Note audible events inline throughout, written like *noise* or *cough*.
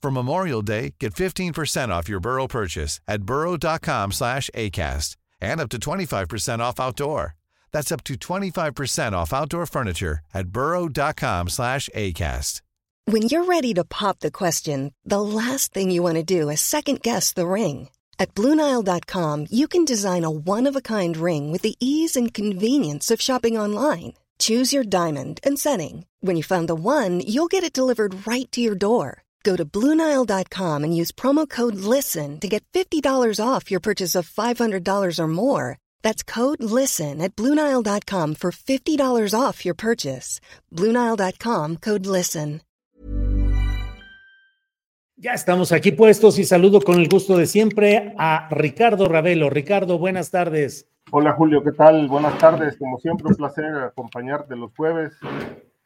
For Memorial Day, get 15% off your Burrow purchase at burrow.com slash ACAST and up to 25% off outdoor. That's up to 25% off outdoor furniture at burrow.com slash ACAST. When you're ready to pop the question, the last thing you want to do is second guess the ring. At Bluenile.com, you can design a one-of-a-kind ring with the ease and convenience of shopping online. Choose your diamond and setting. When you find the one, you'll get it delivered right to your door. Go to Bluenile.com and use promo code LISTEN to get $50 off your purchase of $500 or more. That's code LISTEN at Bluenile.com for $50 off your purchase. Bluenile.com code LISTEN. Ya estamos aquí puestos y saludo con el gusto de siempre a Ricardo Ravelo. Ricardo, buenas tardes. Hola Julio, ¿qué tal? Buenas tardes. Como siempre, un placer acompañarte los jueves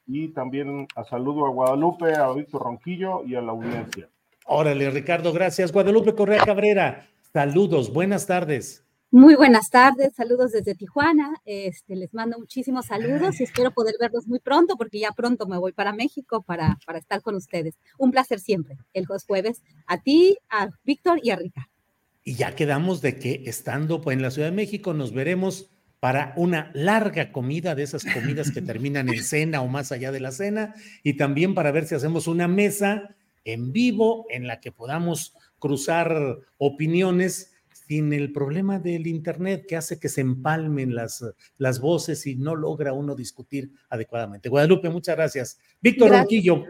y también a saludo a Guadalupe, a Víctor Ronquillo y a la audiencia. Órale, Ricardo, gracias. Guadalupe Correa Cabrera, saludos, buenas tardes. Muy buenas tardes, saludos desde Tijuana. Este, les mando muchísimos saludos y espero poder verlos muy pronto porque ya pronto me voy para México para, para estar con ustedes. Un placer siempre, el jueves, a ti, a Víctor y a Ricardo. Y ya quedamos de que estando pues, en la Ciudad de México nos veremos para una larga comida, de esas comidas que *laughs* terminan en cena o más allá de la cena, y también para ver si hacemos una mesa en vivo en la que podamos cruzar opiniones sin el problema del Internet que hace que se empalmen las, las voces y no logra uno discutir adecuadamente. Guadalupe, muchas gracias. Víctor Ronquillo.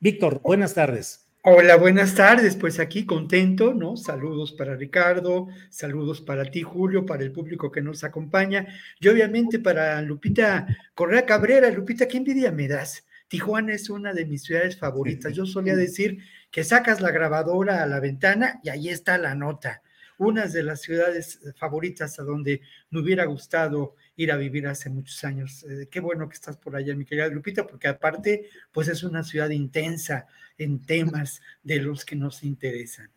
Víctor, buenas tardes. Hola, buenas tardes. Pues aquí contento, ¿no? Saludos para Ricardo, saludos para ti, Julio, para el público que nos acompaña y obviamente para Lupita Correa Cabrera. Lupita, ¿qué envidia me das? Tijuana es una de mis ciudades favoritas. Yo solía decir que sacas la grabadora a la ventana y ahí está la nota una de las ciudades favoritas a donde me hubiera gustado ir a vivir hace muchos años. Eh, qué bueno que estás por allá, mi querida Lupita, porque aparte, pues es una ciudad intensa en temas de los que nos interesan.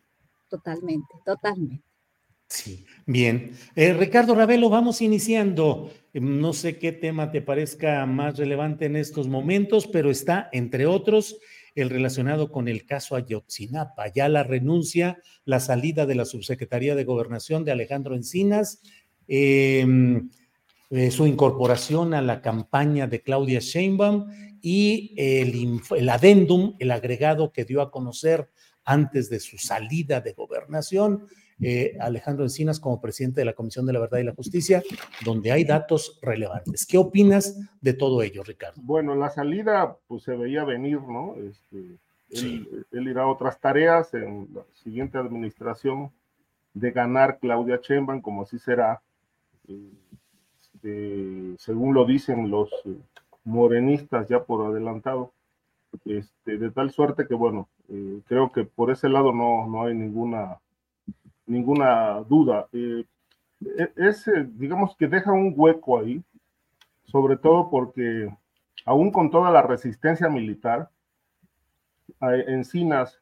Totalmente, totalmente. Sí, bien. Eh, Ricardo Ravelo, vamos iniciando. No sé qué tema te parezca más relevante en estos momentos, pero está, entre otros, el relacionado con el caso Ayotzinapa, ya la renuncia, la salida de la subsecretaría de Gobernación de Alejandro Encinas, em, eh, su incorporación a la campaña de Claudia Sheinbaum y el, el adendum, el agregado que dio a conocer antes de su salida de gobernación, eh, Alejandro Encinas como presidente de la Comisión de la Verdad y la Justicia, donde hay datos relevantes. ¿Qué opinas de todo ello, Ricardo? Bueno, la salida pues se veía venir, ¿no? Este, él, irá a otras tareas en la siguiente administración de ganar Claudia Chemban, como así será, este, según lo dicen los eh, morenistas ya por adelantado. Este, de tal suerte que, bueno, eh, creo que por ese lado no, no hay ninguna ninguna duda. Eh, e-, es, digamos que deja un hueco ahí, sobre todo porque aún con toda la resistencia militar, Encinas,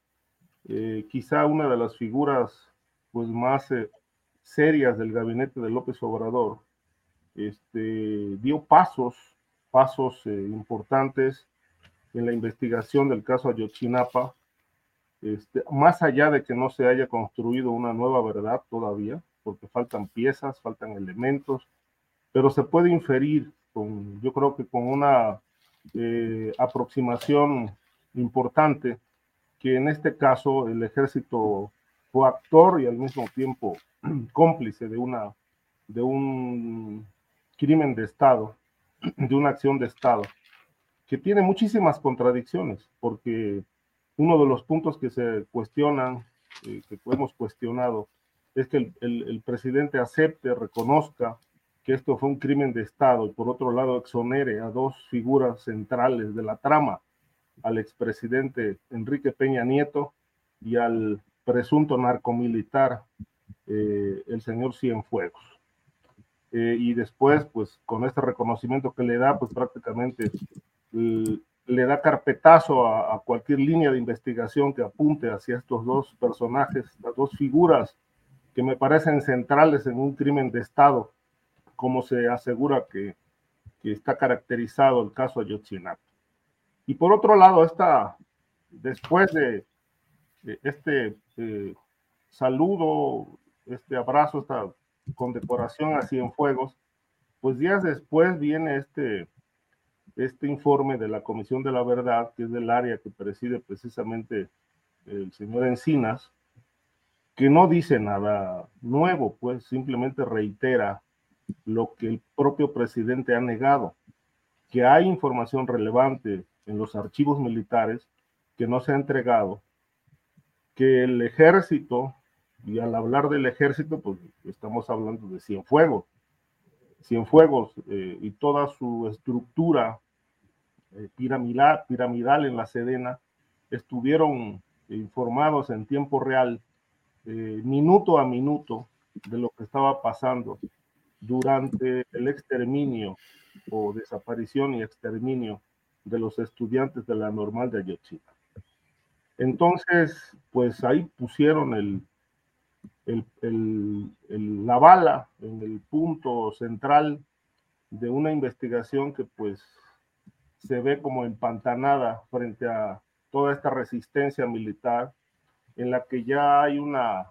quizá una de las figuras pues, más serias del gabinete de López Obrador, este, dio pasos, pasos importantes en la investigación del caso Ayotzinapa, este, más allá de que no se haya construido una nueva verdad todavía, porque faltan piezas, faltan elementos, pero se puede inferir, yo creo que con una eh, aproximación importante, que en este caso el ejército fue actor y al mismo tiempo *clears throat* cómplice de, una, de un crimen de Estado, *clears throat* de una acción de Estado, que tiene muchísimas contradicciones, porque uno de los puntos que se cuestionan, eh, que hemos cuestionado, es que el, presidente acepte, reconozca que esto fue un crimen de Estado y por otro lado exonere a dos figuras centrales de la trama, al expresidente Enrique Peña Nieto y al presunto narcomilitar, eh, el señor Cienfuegos. Eh, y después, pues con este reconocimiento que le da, pues prácticamente le da carpetazo a, cualquier línea de investigación que apunte hacia estos dos personajes, las dos figuras que me parecen centrales en un crimen de Estado, como se asegura que, que está caracterizado el caso Ayotzinapa. Y por otro lado, esta, después de, este eh, saludo, este abrazo, esta condecoración a Cienfuegos, pues días después viene este, este informe de la Comisión de la Verdad, que es del área que preside precisamente el señor Encinas, que no dice nada nuevo, pues simplemente reitera lo que el propio presidente ha negado, que hay información relevante en los archivos militares que no se ha entregado, que el ejército y al hablar del ejército, pues estamos hablando de Cienfuegos. Cienfuegos eh, y toda su estructura eh, piramidal, piramidal en la Sedena estuvieron informados en tiempo real, eh, minuto a minuto, de lo que estaba pasando durante el exterminio o desaparición y exterminio de los estudiantes de la normal de Ayotzinapa. Entonces, pues ahí pusieron el, la bala en el punto central de una investigación que pues se ve como empantanada frente a toda esta resistencia militar en la que ya hay una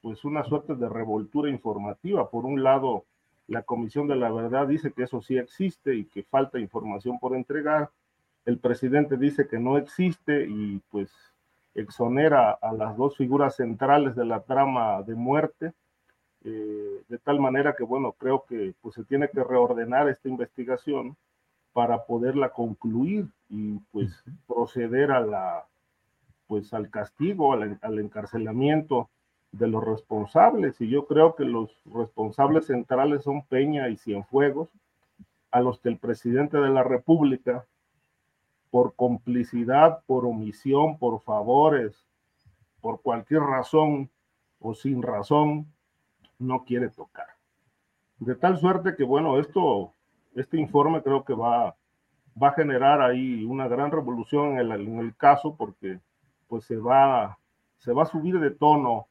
pues una suerte de revoltura informativa. Por un lado, la Comisión de la Verdad dice que eso sí existe y que falta información por entregar. El presidente dice que no existe y pues exonera a las dos figuras centrales de la trama de muerte, eh, de tal manera que, bueno, creo que pues, se tiene que reordenar esta investigación para poderla concluir y pues proceder a la, pues al castigo, al, al encarcelamiento de los responsables. Y yo creo que los responsables centrales son Peña y Cienfuegos, a los que el presidente de la República por complicidad, por omisión, por favores, por cualquier razón o sin razón, no quiere tocar. De tal suerte que, bueno, esto, este informe creo que va, va a generar ahí una gran revolución en el, en el caso porque pues se va, se va a subir de tono,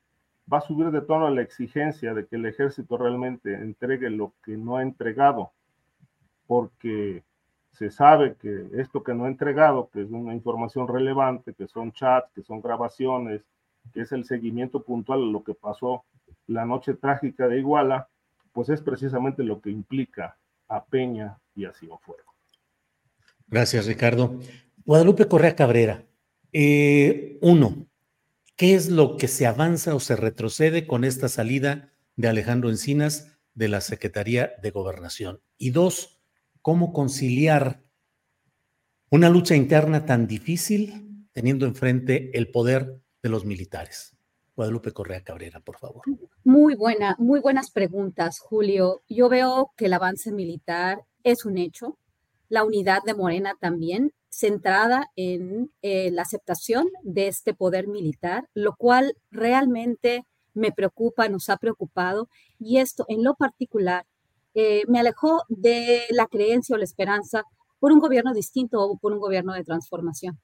va a subir de tono la exigencia de que el ejército realmente entregue lo que no ha entregado, porque se sabe que esto que no ha entregado, que es una información relevante, que son chats, que son grabaciones, que es el seguimiento puntual de lo que pasó la noche trágica de Iguala, pues es precisamente lo que implica a Peña y a Cienfuegos. Gracias, Ricardo. Guadalupe Correa Cabrera, eh, uno, ¿qué es lo que se avanza o se retrocede con esta salida de Alejandro Encinas de la Secretaría de Gobernación? Y dos, cómo conciliar una lucha interna tan difícil teniendo enfrente el poder de los militares. Guadalupe Correa Cabrera, por favor. Muy buena, muy buenas preguntas, Julio. Yo veo que el avance militar es un hecho, la unidad de Morena también, centrada en eh, la aceptación de este poder militar, lo cual realmente me preocupa, nos ha preocupado, y esto en lo particular eh, me alejó de la creencia o la esperanza por un gobierno distinto o por un gobierno de transformación.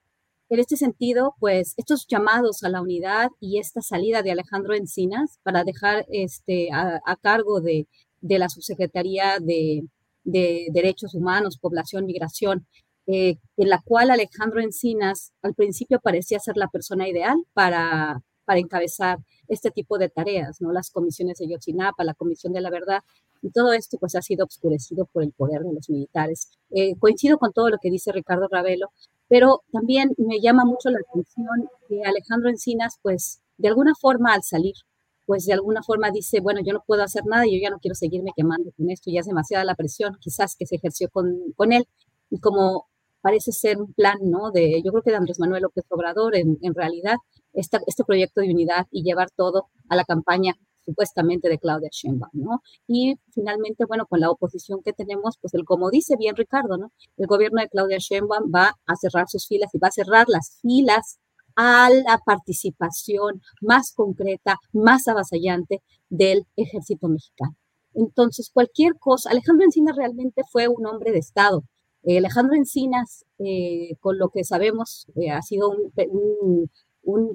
En este sentido, pues estos llamados a la unidad y esta salida de Alejandro Encinas para dejar este, a, cargo de, la subsecretaría de, Derechos Humanos, Población, Migración, eh, en la cual Alejandro Encinas al principio parecía ser la persona ideal para, para encabezar este tipo de tareas, ¿no? Las comisiones de Yotzinapa, la Comisión de la Verdad, y todo esto pues ha sido obscurecido por el poder de los militares. Eh, coincido con todo lo que dice Ricardo Ravelo, pero también me llama mucho la atención que Alejandro Encinas pues de alguna forma al salir, pues de alguna forma dice, bueno, yo no puedo hacer nada, yo ya no quiero seguirme quemando con esto, ya es demasiada la presión quizás que se ejerció con, con él. Y como parece ser un plan, ¿no? De, yo creo que de Andrés Manuel López Obrador, en, realidad, este proyecto de unidad y llevar todo a la campaña supuestamente de Claudia Sheinbaum, ¿no? Y finalmente, bueno, con la oposición que tenemos, pues el, como dice bien Ricardo, ¿no? El gobierno de Claudia Sheinbaum va a cerrar sus filas y va a cerrar las filas a la participación más concreta, más avasallante del ejército mexicano. Entonces, cualquier cosa, Alejandro Encinas realmente fue un hombre de Estado. Eh, Alejandro Encinas, eh, con lo que sabemos, eh, ha sido un,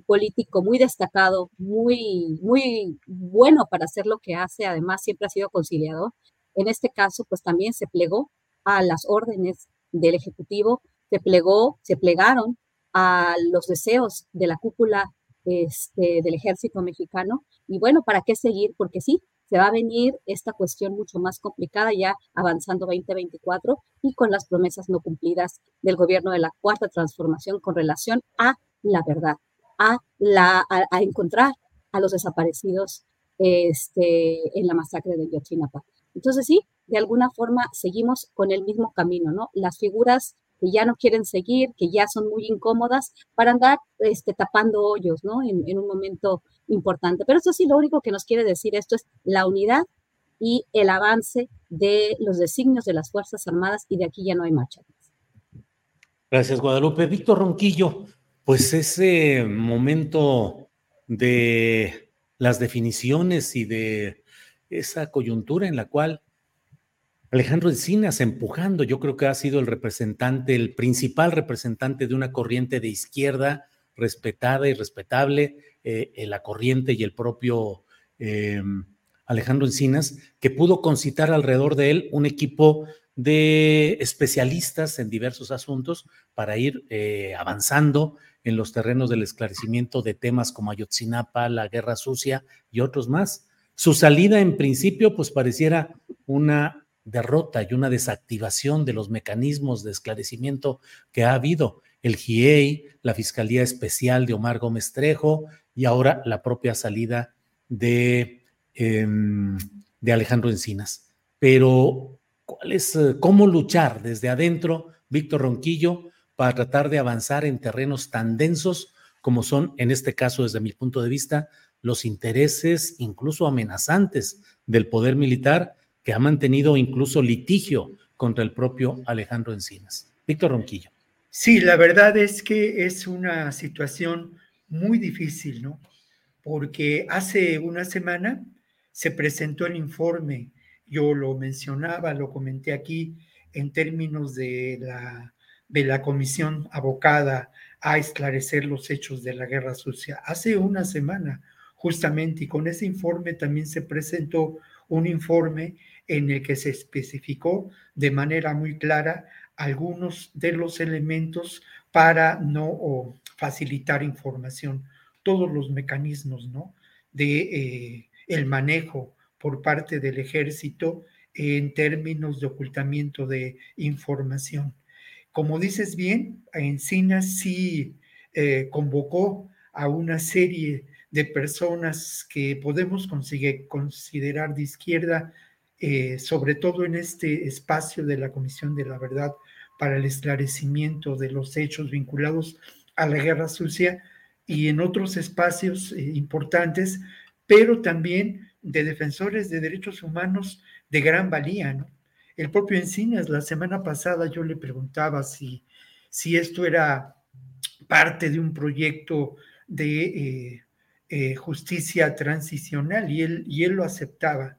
político muy destacado, muy, muy bueno para hacer lo que hace, además siempre ha sido conciliador. En este caso, pues también se plegó a las órdenes del Ejecutivo, se plegó, se plegaron a los deseos de la cúpula este, del ejército mexicano. Y bueno, ¿para qué seguir? Porque sí, se va a venir esta cuestión mucho más complicada ya avanzando 2024 y con las promesas no cumplidas del gobierno de la cuarta transformación con relación a la verdad, a, la, a, encontrar a los desaparecidos este, en la masacre de Yotzinapa. Entonces sí, de alguna forma seguimos con el mismo camino, ¿no? Las figuras que ya no quieren seguir, que ya son muy incómodas, para andar este, tapando hoyos, ¿no? En, en, un momento importante. Pero eso sí, lo único que nos quiere decir esto es la unidad y el avance de los designios de las Fuerzas Armadas y de aquí ya no hay marcha. Gracias, Guadalupe. Víctor Ronquillo, pues ese momento de las definiciones y de esa coyuntura en la cual Alejandro Encinas empujando, yo creo que ha sido el representante, el principal representante de una corriente de izquierda respetada y respetable, eh, la corriente y el propio eh, Alejandro Encinas, que pudo concitar alrededor de él un equipo de especialistas en diversos asuntos para ir eh, avanzando en los terrenos del esclarecimiento de temas como Ayotzinapa, la guerra sucia y otros más. Su salida en principio pues pareciera una derrota y una desactivación de los mecanismos de esclarecimiento que ha habido. El GIEI, la Fiscalía Especial de Omar Gómez Trejo y ahora la propia salida de, em, de Alejandro Encinas. Pero, ¿cuál es, eh, cómo luchar desde adentro, Víctor Ronquillo, para tratar de avanzar en terrenos tan densos como son, en este caso, desde mi punto de vista, los intereses incluso amenazantes del poder militar que ha mantenido incluso litigio contra el propio Alejandro Encinas. Víctor Ronquillo. Sí, la verdad es que es una situación muy difícil, ¿no? Porque hace una semana se presentó el informe, yo lo mencionaba, lo comenté aquí, en términos de la, de la comisión abocada a esclarecer los hechos de la guerra sucia. Hace una semana, justamente, y con ese informe también se presentó un informe en el que se especificó de manera muy clara algunos de los elementos para no facilitar información, todos los mecanismos ¿no? de eh, el manejo por parte del ejército en términos de ocultamiento de información. Como dices bien, Encinas sí eh, convocó a una serie de personas que podemos considerar de izquierda eh, sobre todo en este espacio de la Comisión de la Verdad para el esclarecimiento de los hechos vinculados a la guerra sucia y en otros espacios eh, importantes, pero también de defensores de derechos humanos de gran valía. ¿no? El propio Encinas, la semana pasada yo le preguntaba si, si esto era parte de un proyecto de eh, justicia transicional y él, y él lo aceptaba.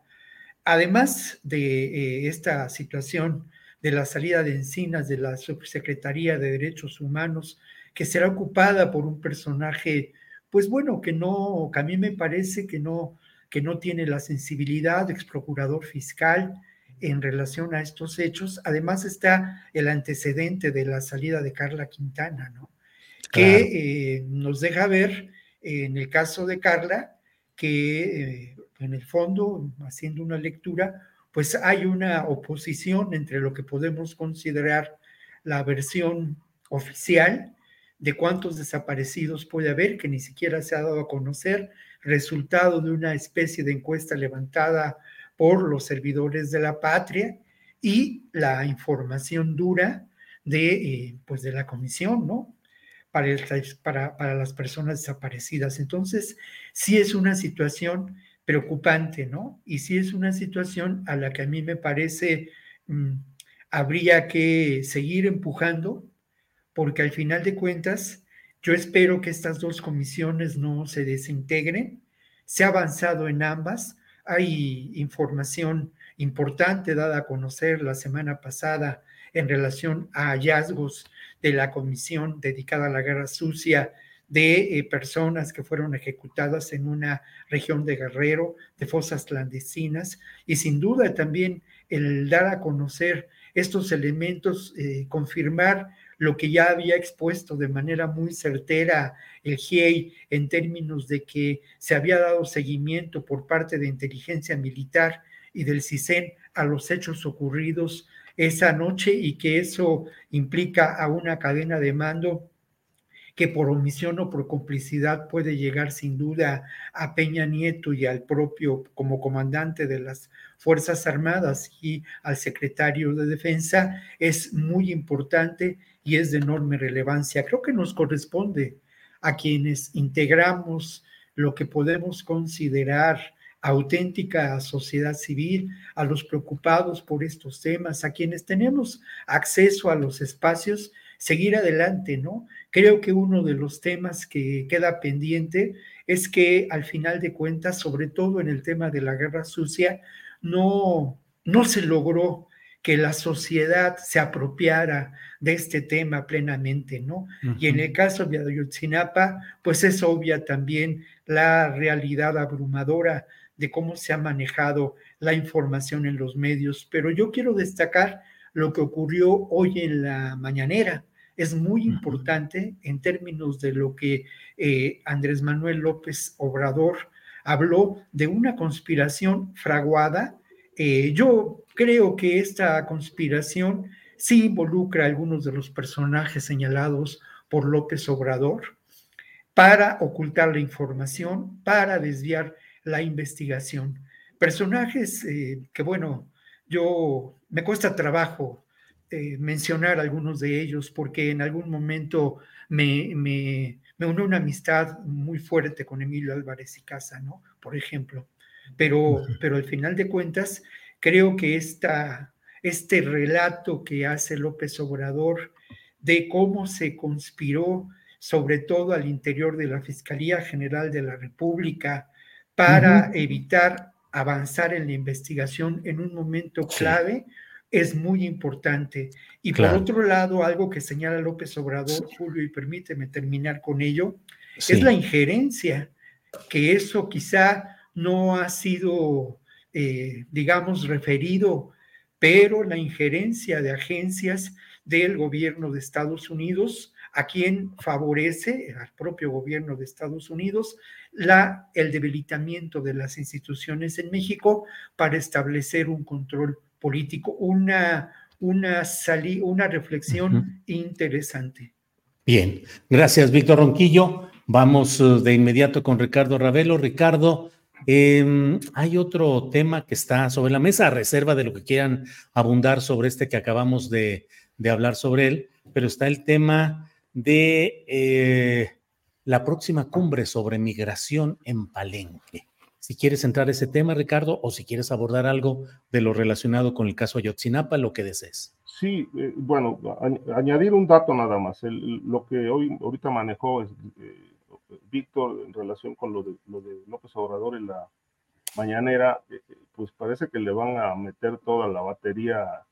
Además de eh, esta situación de la salida de Encinas de la Subsecretaría de Derechos Humanos, que será ocupada por un personaje, pues bueno, que no, que a mí me parece que no, que no tiene la sensibilidad de ex procurador fiscal en relación a estos hechos. Además está el antecedente de la salida de Carla Quintana, ¿no? Que eh, nos deja ver, en el caso de Carla, que eh, en el fondo, haciendo una lectura, pues hay una oposición entre lo que podemos considerar la versión oficial de cuántos desaparecidos puede haber, que ni siquiera se ha dado a conocer, resultado de una especie de encuesta levantada por los servidores de la patria y la información dura de, eh, pues de la comisión, ¿no? Para, para, para las personas desaparecidas. Entonces, sí es una situación preocupante, ¿no? Y sí es una situación a la que a mí me parece mm, habría que seguir empujando, porque al final de cuentas Yo espero que estas dos comisiones no se desintegren. Se ha avanzado en ambas. Hay información importante dada a conocer la semana pasada en relación a hallazgos de la comisión dedicada a la guerra sucia de eh, personas que fueron ejecutadas en una región de Guerrero, de fosas clandestinas, y sin duda también el dar a conocer estos elementos, eh, confirmar lo que ya había expuesto de manera muy certera el GIEI en términos de que se había dado seguimiento por parte de inteligencia militar y del CISEN a los hechos ocurridos esa noche y que eso implica a una cadena de mando que por omisión o por complicidad puede llegar sin duda a Peña Nieto y al propio como comandante de las Fuerzas Armadas y al secretario de Defensa, es muy importante y es de enorme relevancia. Creo que nos corresponde a quienes integramos lo que podemos considerar auténtica sociedad civil, a los preocupados por estos temas, a quienes tenemos acceso a los espacios, seguir adelante, ¿no? Creo que uno de los temas que queda pendiente es que al final de cuentas, sobre todo en el tema de la guerra sucia, no, no se logró que la sociedad se apropiara de este tema plenamente, ¿no? Y en el caso de Ayotzinapa, pues es obvia también la realidad abrumadora de cómo se ha manejado la información en los medios, pero yo quiero destacar lo que ocurrió hoy en la mañanera. Es muy importante en términos de lo que eh, Andrés Manuel López Obrador habló de una conspiración fraguada. Eh, yo creo que esta conspiración sí involucra a algunos de los personajes señalados por López Obrador para ocultar la información, para desviar la investigación. Personajes eh, que, bueno, yo me cuesta trabajo eh, mencionar algunos de ellos porque en algún momento me, me, me unió una amistad muy fuerte con Emilio Álvarez y Casa, ¿no? Por ejemplo. Pero, pero al final de cuentas, creo que esta, este relato que hace López Obrador de cómo se conspiró, sobre todo al interior de la Fiscalía General de la República, para evitar avanzar en la investigación en un momento clave es muy importante. Y por otro lado, algo que señala López Obrador, Julio, y permíteme terminar con ello, es la injerencia, que eso quizá no ha sido, eh, digamos, referido, pero la injerencia de agencias del gobierno de Estados Unidos a quien favorece al propio gobierno de Estados Unidos la, el debilitamiento de las instituciones en México para establecer un control político, una, una, una reflexión interesante. Bien, gracias Víctor Ronquillo. Vamos uh, de inmediato con Ricardo Ravelo. Ricardo, em, hay otro tema que está sobre la mesa, a reserva de lo que quieran abundar sobre este que acabamos de, de hablar sobre él, pero está el tema de eh, la próxima cumbre sobre migración en Palenque. Si quieres entrar a ese tema, Ricardo, o si quieres abordar algo de lo relacionado con el caso Ayotzinapa, lo que desees. Sí, eh, bueno, añadir un dato nada más. lo que hoy ahorita manejó es, eh, Víctor en relación con lo de, lo de López Obrador en la mañanera, pues parece que le van a meter toda la batería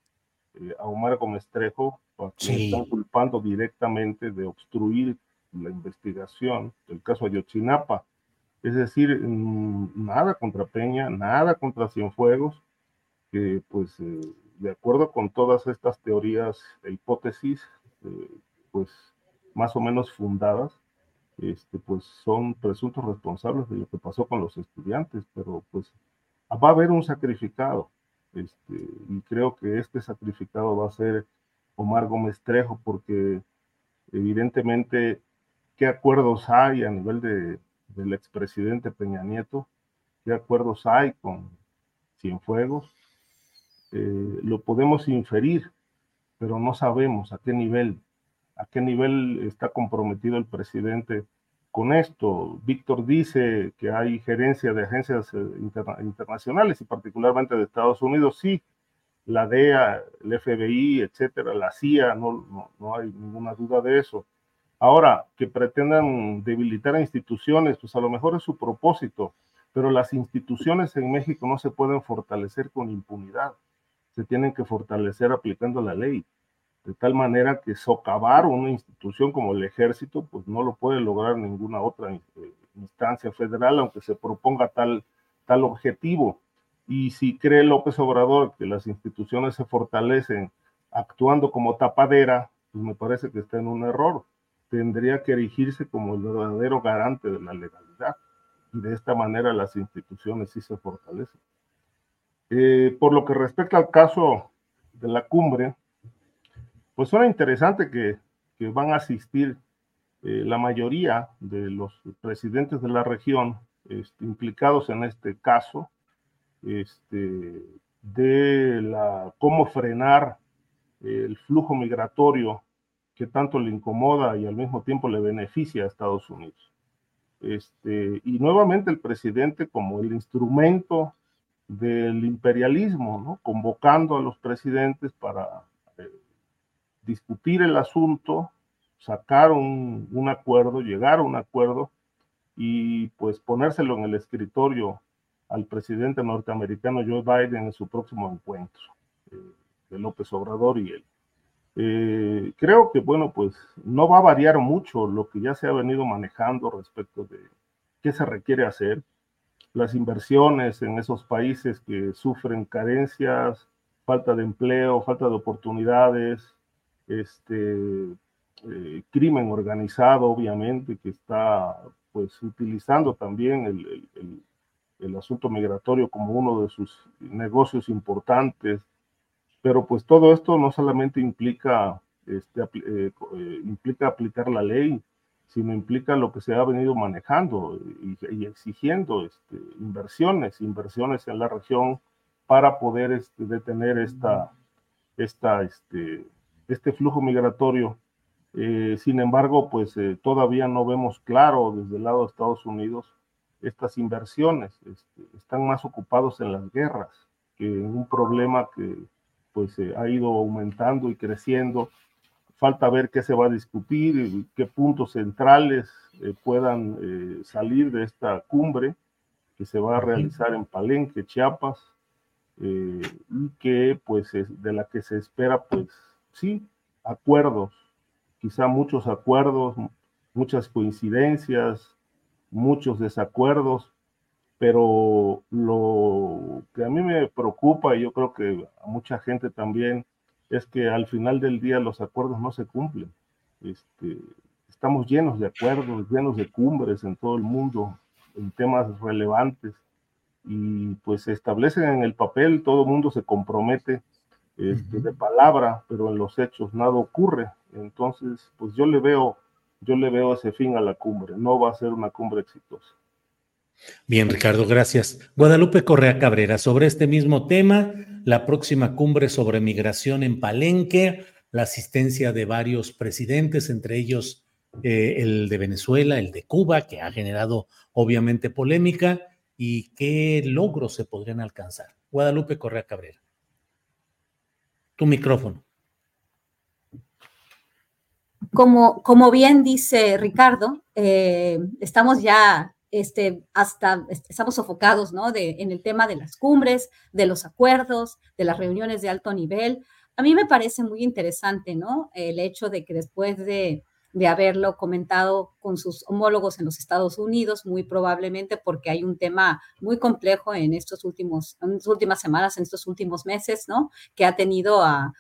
a Omar Gómez Trejo están culpando directamente de obstruir la investigación del caso Ayotzinapa. Es decir, mm, nada contra Peña, nada contra Cienfuegos, que pues eh, de acuerdo con todas estas teorías e hipótesis, eh, pues más o menos fundadas, este, pues son presuntos responsables de lo que pasó con los estudiantes, pero pues va a haber un sacrificado, este, y creo que este sacrificado va a ser Omar Gómez Trejo, porque evidentemente, ¿qué acuerdos hay a nivel de, del expresidente Peña Nieto? ¿Qué acuerdos hay con Cienfuegos? Eh, lo podemos inferir, pero no sabemos a qué nivel, a qué nivel está comprometido el presidente con esto. Víctor dice que hay gerencia de agencias eh, internacionales y particularmente de Estados Unidos. Sí, la DEA, el FBI, etcétera, la CIA, no, no, hay ninguna duda de eso. Ahora, que pretendan debilitar a instituciones, pues a lo mejor es su propósito, pero las instituciones en México no se pueden fortalecer con impunidad, se tienen que fortalecer aplicando la ley, de tal manera que socavar una institución como el ejército, pues no lo puede lograr ninguna otra eh, instancia federal, aunque se proponga tal, tal objetivo. Y si cree López Obrador que las instituciones se fortalecen actuando como tapadera, pues me parece que está en un error. Tendría que erigirse como el verdadero garante de la legalidad. Y de esta manera las instituciones sí se fortalecen. Eh, por lo que respecta al caso de la cumbre, pues suena interesante que, van a asistir eh, la mayoría de los presidentes de la región este, implicados en este caso, este, de cómo frenar el flujo migratorio que tanto le incomoda y al mismo tiempo le beneficia a Estados Unidos. Este, y nuevamente el presidente como el instrumento del imperialismo, convocando a los presidentes para eh, discutir el asunto, sacar un, un, acuerdo, llegar a un acuerdo y pues ponérselo en el escritorio al presidente norteamericano Joe Biden en su próximo encuentro eh, de López Obrador y él. Eh, creo que, bueno, pues no va a variar mucho lo que ya se ha venido manejando respecto de qué se requiere hacer. Las inversiones en esos países que sufren carencias, falta de empleo, falta de oportunidades, este, eh, crimen organizado, obviamente, que está pues utilizando también el, el, el asunto migratorio como uno de sus negocios importantes, pero pues todo esto no solamente implica, este, eh, eh, implica aplicar la ley, sino implica lo que se ha venido manejando y, exigiendo este, inversiones, inversiones en la región para poder este, detener esta, esta, este, este flujo migratorio. Eh, sin embargo, pues todavía no vemos claro desde el lado de Estados Unidos estas inversiones. Este, están más ocupados en las guerras que en un problema que pues eh, ha ido aumentando y creciendo. Falta ver qué se va a discutir, qué puntos centrales eh, puedan eh, salir de esta cumbre que se va a realizar en Palenque, Chiapas, y que pues de la que se espera pues sí, acuerdos, quizá muchos acuerdos, muchas coincidencias, muchos desacuerdos, pero lo que a mí me preocupa y yo creo que a mucha gente también es que al final del día los acuerdos no se cumplen. Este, estamos llenos de acuerdos, llenos de cumbres en todo el mundo en temas relevantes y pues se establecen en el papel, todo el mundo se compromete este, de palabra, pero en los hechos nada ocurre. Entonces, pues yo le veo yo le veo ese fin a la cumbre. No va a ser una cumbre exitosa. Bien, Ricardo, gracias. Guadalupe Correa Cabrera, sobre este mismo tema, la próxima cumbre sobre migración en Palenque, la asistencia de varios presidentes, entre ellos eh, el de Venezuela, el de Cuba, que ha generado obviamente polémica, y qué logros se podrían alcanzar. Guadalupe Correa Cabrera. Tu micrófono. Como, como bien dice Ricardo, eh, estamos ya este, hasta estamos sofocados ¿no? de, en el tema de las cumbres, de los acuerdos, de las reuniones de alto nivel. A mí me parece muy interesante ¿no? el hecho de que después de, de haberlo comentado con sus homólogos en los Estados Unidos, muy probablemente porque hay un tema muy complejo en estos últimos, en las últimas semanas, en estos últimos meses, ¿no? Que ha tenido a,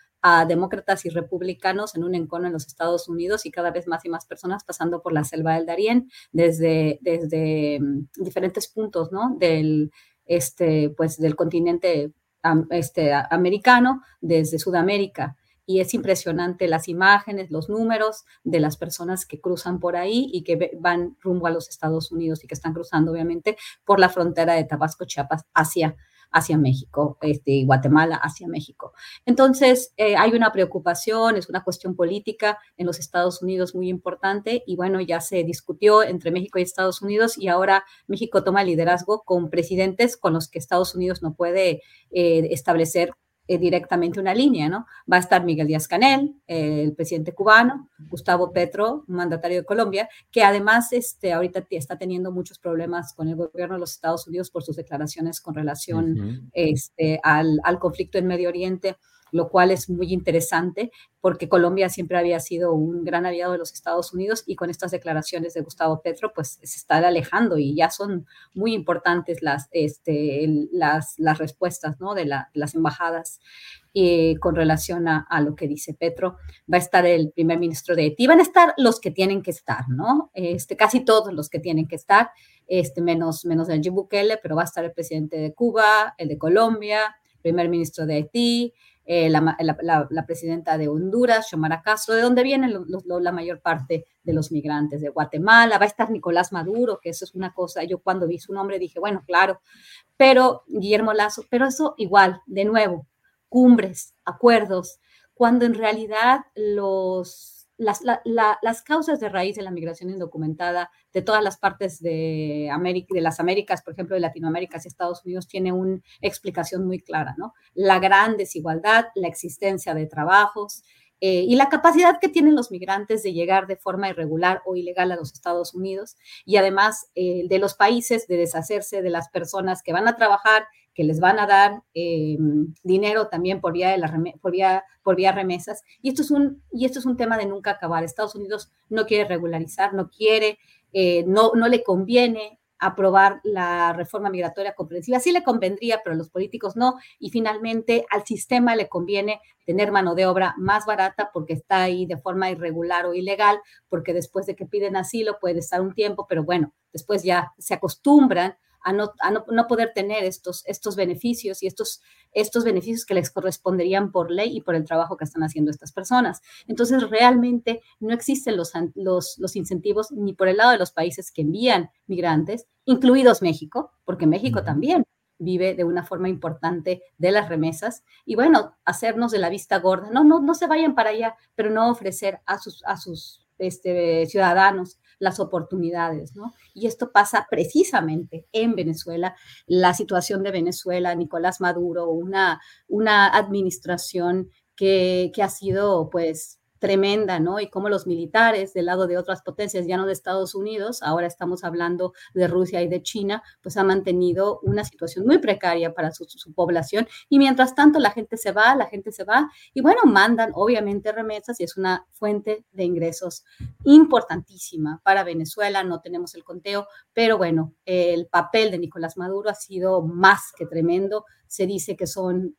demócratas y republicanos en un encono en los Estados Unidos y cada vez más y más personas pasando por la selva del Darién desde, desde mm, diferentes puntos, ¿no? Del, este, pues, del continente este, americano, desde Sudamérica. Y es impresionante las imágenes, los números de las personas que cruzan por ahí y que van rumbo a los Estados Unidos y que están cruzando, obviamente, por la frontera de Tabasco, Chiapas, hacia hacia México, este, Guatemala hacia México. Entonces, eh, hay una preocupación, es una cuestión política en los Estados Unidos muy importante y bueno, ya se discutió entre México y Estados Unidos y ahora México toma liderazgo con presidentes con los que Estados Unidos no puede eh, establecer eh, directamente una línea, ¿no? Va a estar Miguel Díaz Canel, el presidente cubano, Gustavo Petro, mandatario de Colombia, que además este, ahorita está teniendo muchos problemas con el gobierno de los Estados Unidos por sus declaraciones con relación este, al, al conflicto en Medio Oriente lo cual es muy interesante porque Colombia siempre había sido un gran aliado de los Estados Unidos y con estas declaraciones de Gustavo Petro, pues se está alejando y ya son muy importantes las, este, las, las respuestas ¿no? de, las embajadas eh, con relación a, lo que dice Petro. Va a estar el primer ministro de Haití, van a estar los que tienen que estar, ¿no? Este, casi todos los que tienen que estar, este, menos, menos el Bukele, pero va a estar el presidente de Cuba, el de Colombia, primer ministro de Haití, eh, la, presidenta de Honduras, Xiomara Castro, de donde vienen la mayor parte de los migrantes, de Guatemala, va a estar Nicolás Maduro, que eso es una cosa, yo cuando vi su nombre dije, bueno, claro, pero Guillermo Lazo, pero eso igual, de nuevo, cumbres, acuerdos, cuando en realidad los las, las, causas de raíz de la migración indocumentada de todas las partes de, América, de las Américas, por ejemplo, de Latinoamérica y Estados Unidos, tiene una explicación muy clara, ¿no? La gran desigualdad, la existencia de trabajos, eh, y la capacidad que tienen los migrantes de llegar de forma irregular o ilegal a los Estados Unidos y además eh, de los países de deshacerse de las personas que van a trabajar, que les van a dar eh, dinero también por vía, de la, por, vía, por vía remesas. Y esto, es un, y esto es un tema de nunca acabar. Estados Unidos no quiere regularizar, no quiere, no, no le conviene aprobar la reforma migratoria comprensiva. Sí le convendría, pero a los políticos no. Y finalmente al sistema le conviene tener mano de obra más barata porque está ahí de forma irregular o ilegal, porque después de que piden asilo puede estar un tiempo, pero bueno, después ya se acostumbran a no, no, poder tener estos, estos beneficios y estos, estos beneficios que les corresponderían por ley y por el trabajo que están haciendo estas personas. Entonces, realmente no existen los, los, los incentivos ni por el lado de los países que envían migrantes, incluidos México, porque México también vive de una forma importante de las remesas y bueno, hacernos de la vista gorda, no, no, no se vayan para allá, pero no ofrecer a sus, a sus este, ciudadanos las oportunidades, ¿no? Y esto pasa precisamente en Venezuela, la situación de Venezuela, Nicolás Maduro, una, una administración que, que ha sido, pues, tremenda, ¿no? Y cómo los militares del lado de otras potencias, ya no de Estados Unidos, ahora estamos hablando de Rusia y de China, pues ha mantenido una situación muy precaria para su, población. Y mientras tanto, la gente se va, la gente se va, y bueno, mandan obviamente remesas y es una fuente de ingresos importantísima para Venezuela, no tenemos el conteo, pero bueno, el papel de Nicolás Maduro ha sido más que tremendo. Se dice que son,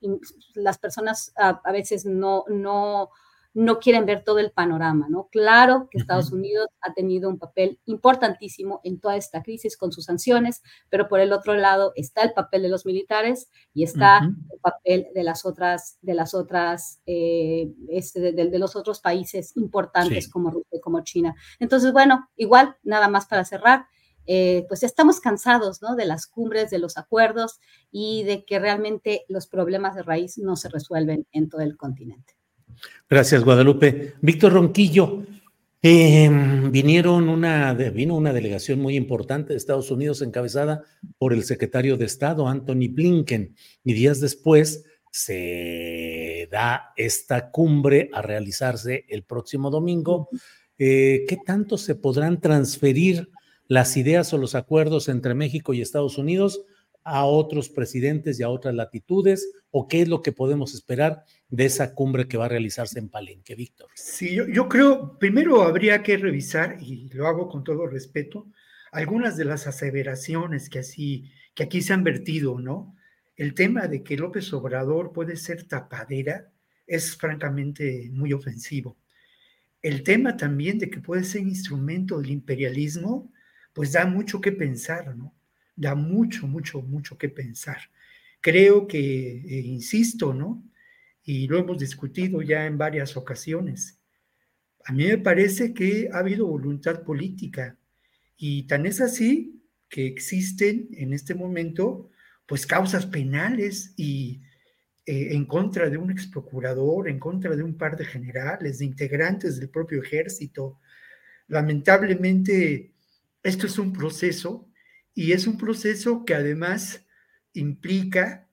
las personas a, a veces no, no, no quieren ver todo el panorama, ¿no? Claro que Estados Unidos ha tenido un papel importantísimo en toda esta crisis con sus sanciones, pero por el otro lado está el papel de los militares y está el papel de las otras, de las otras, eh, este, de, los otros países importantes como Rusia y como China. Entonces, bueno, igual, nada más para cerrar. Eh, pues estamos cansados ¿no? de las cumbres, de los acuerdos y de que realmente los problemas de raíz no se resuelven en todo el continente. Gracias, Guadalupe. Víctor Ronquillo, em, vinieron una, vino una delegación muy importante de Estados Unidos encabezada por el secretario de Estado, Anthony Blinken, y días después se da esta cumbre a realizarse el próximo domingo. Eh, ¿Qué tanto se podrán transferir las ideas o los acuerdos entre México y Estados Unidos a otros presidentes y a otras latitudes? ¿O qué es lo que podemos esperar de esa cumbre que va a realizarse en Palenque, Víctor? Sí, yo, creo, primero habría que revisar, y lo hago con todo respeto, algunas de las aseveraciones que, así, que aquí se han vertido, ¿no? El tema de que López Obrador puede ser tapadera es francamente muy ofensivo. El tema también de que puede ser instrumento del imperialismo, pues da mucho que pensar, ¿no? Da mucho, mucho, mucho que pensar. Creo que, eh, insisto, ¿no? y lo hemos discutido ya en varias ocasiones. A mí me parece que ha habido voluntad política y tan es así que existen en este momento pues causas penales y eh, en contra de un ex procurador, en contra de un par de generales, de integrantes del propio ejército. Lamentablemente, esto es un proceso y es un proceso que además implica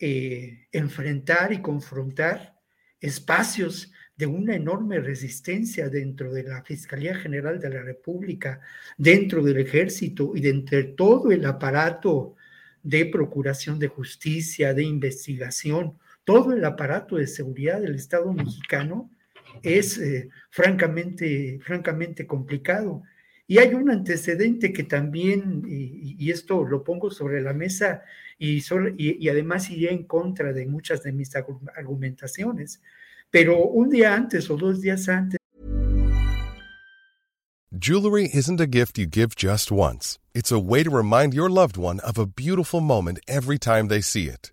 eh, enfrentar y confrontar espacios de una enorme resistencia dentro de la Fiscalía General de la República, dentro del ejército y dentro de todo el aparato de procuración de justicia, de investigación, todo el aparato de seguridad del Estado mexicano es eh, francamente, francamente complicado. Y hay un antecedente que también, y, esto lo pongo sobre la mesa y, y, además iría en contra de muchas de mis argumentaciones, pero un día antes o dos días antes. Jewelry isn't a gift you give just once. It's a way to remind your loved one of a beautiful moment every time they see it.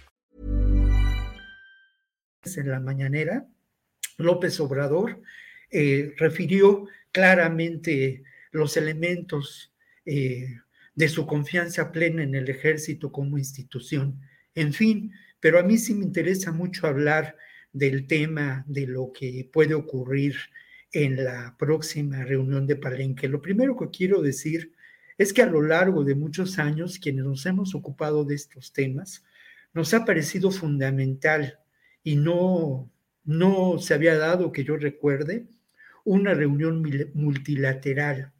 En la mañanera, López Obrador eh, refirió claramente los elementos eh, de su confianza plena en el ejército como institución. En fin, pero a mí sí me interesa mucho hablar del tema de lo que puede ocurrir en la próxima reunión de Palenque. Lo primero que quiero decir es que a lo largo de muchos años, quienes nos hemos ocupado de estos temas, nos ha parecido fundamental y no, no se había dado, que yo recuerde, una reunión multilateral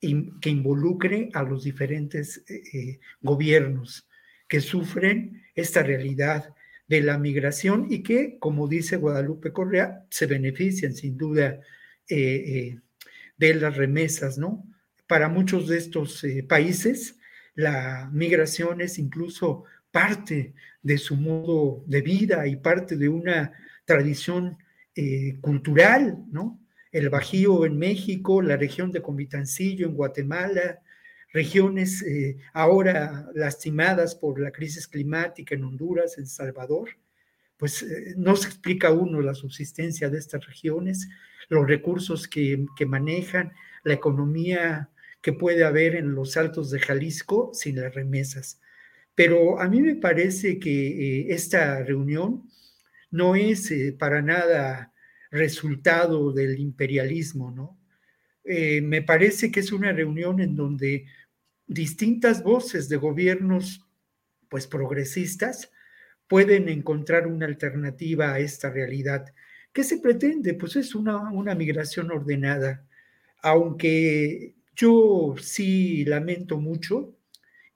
que involucre a los diferentes eh, eh, gobiernos que sufren esta realidad de la migración y que, como dice Guadalupe Correa, se benefician sin duda eh, de las remesas, ¿no? Para muchos de estos países, la migración es incluso parte de su modo de vida y parte de una tradición cultural, ¿no? el Bajío en México, la región de Comitancillo en Guatemala, regiones eh, ahora lastimadas por la crisis climática en Honduras, en Salvador, pues eh, no se explica uno la subsistencia de estas regiones, los recursos que, manejan, la economía que puede haber en los altos de Jalisco sin las remesas. Pero a mí me parece que eh, esta reunión no es para nada resultado del imperialismo, ¿no? Eh, me parece que es una reunión en donde distintas voces de gobiernos, pues progresistas, pueden encontrar una alternativa a esta realidad. ¿Qué se pretende? Pues es una migración ordenada, aunque yo sí lamento mucho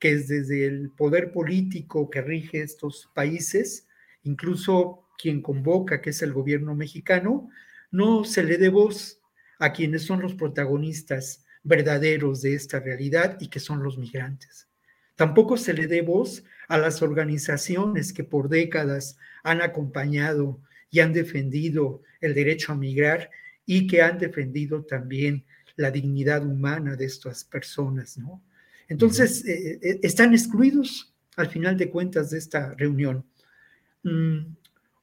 que es desde el poder político que rige estos países, incluso quien convoca, que es el gobierno mexicano, no se le dé voz a quienes son los protagonistas verdaderos de esta realidad y que son los migrantes. Tampoco se le dé voz a las organizaciones que por décadas han acompañado y han defendido el derecho a migrar y que han defendido también la dignidad humana de estas personas, ¿no? Entonces, eh, eh, están excluidos al final de cuentas de esta reunión. Mm,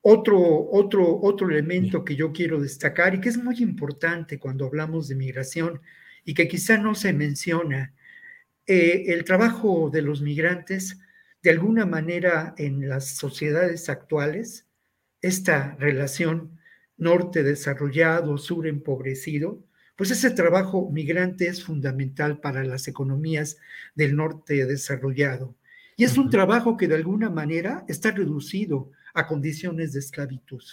otro, otro, otro elemento que yo quiero destacar y que es muy importante cuando hablamos de migración y que quizá no se menciona, eh, el trabajo de los migrantes, de alguna manera en las sociedades actuales, esta relación norte desarrollado, sur empobrecido, pues ese trabajo migrante es fundamental para las economías del norte desarrollado. Y es un trabajo que de alguna manera está reducido a condiciones de esclavitud.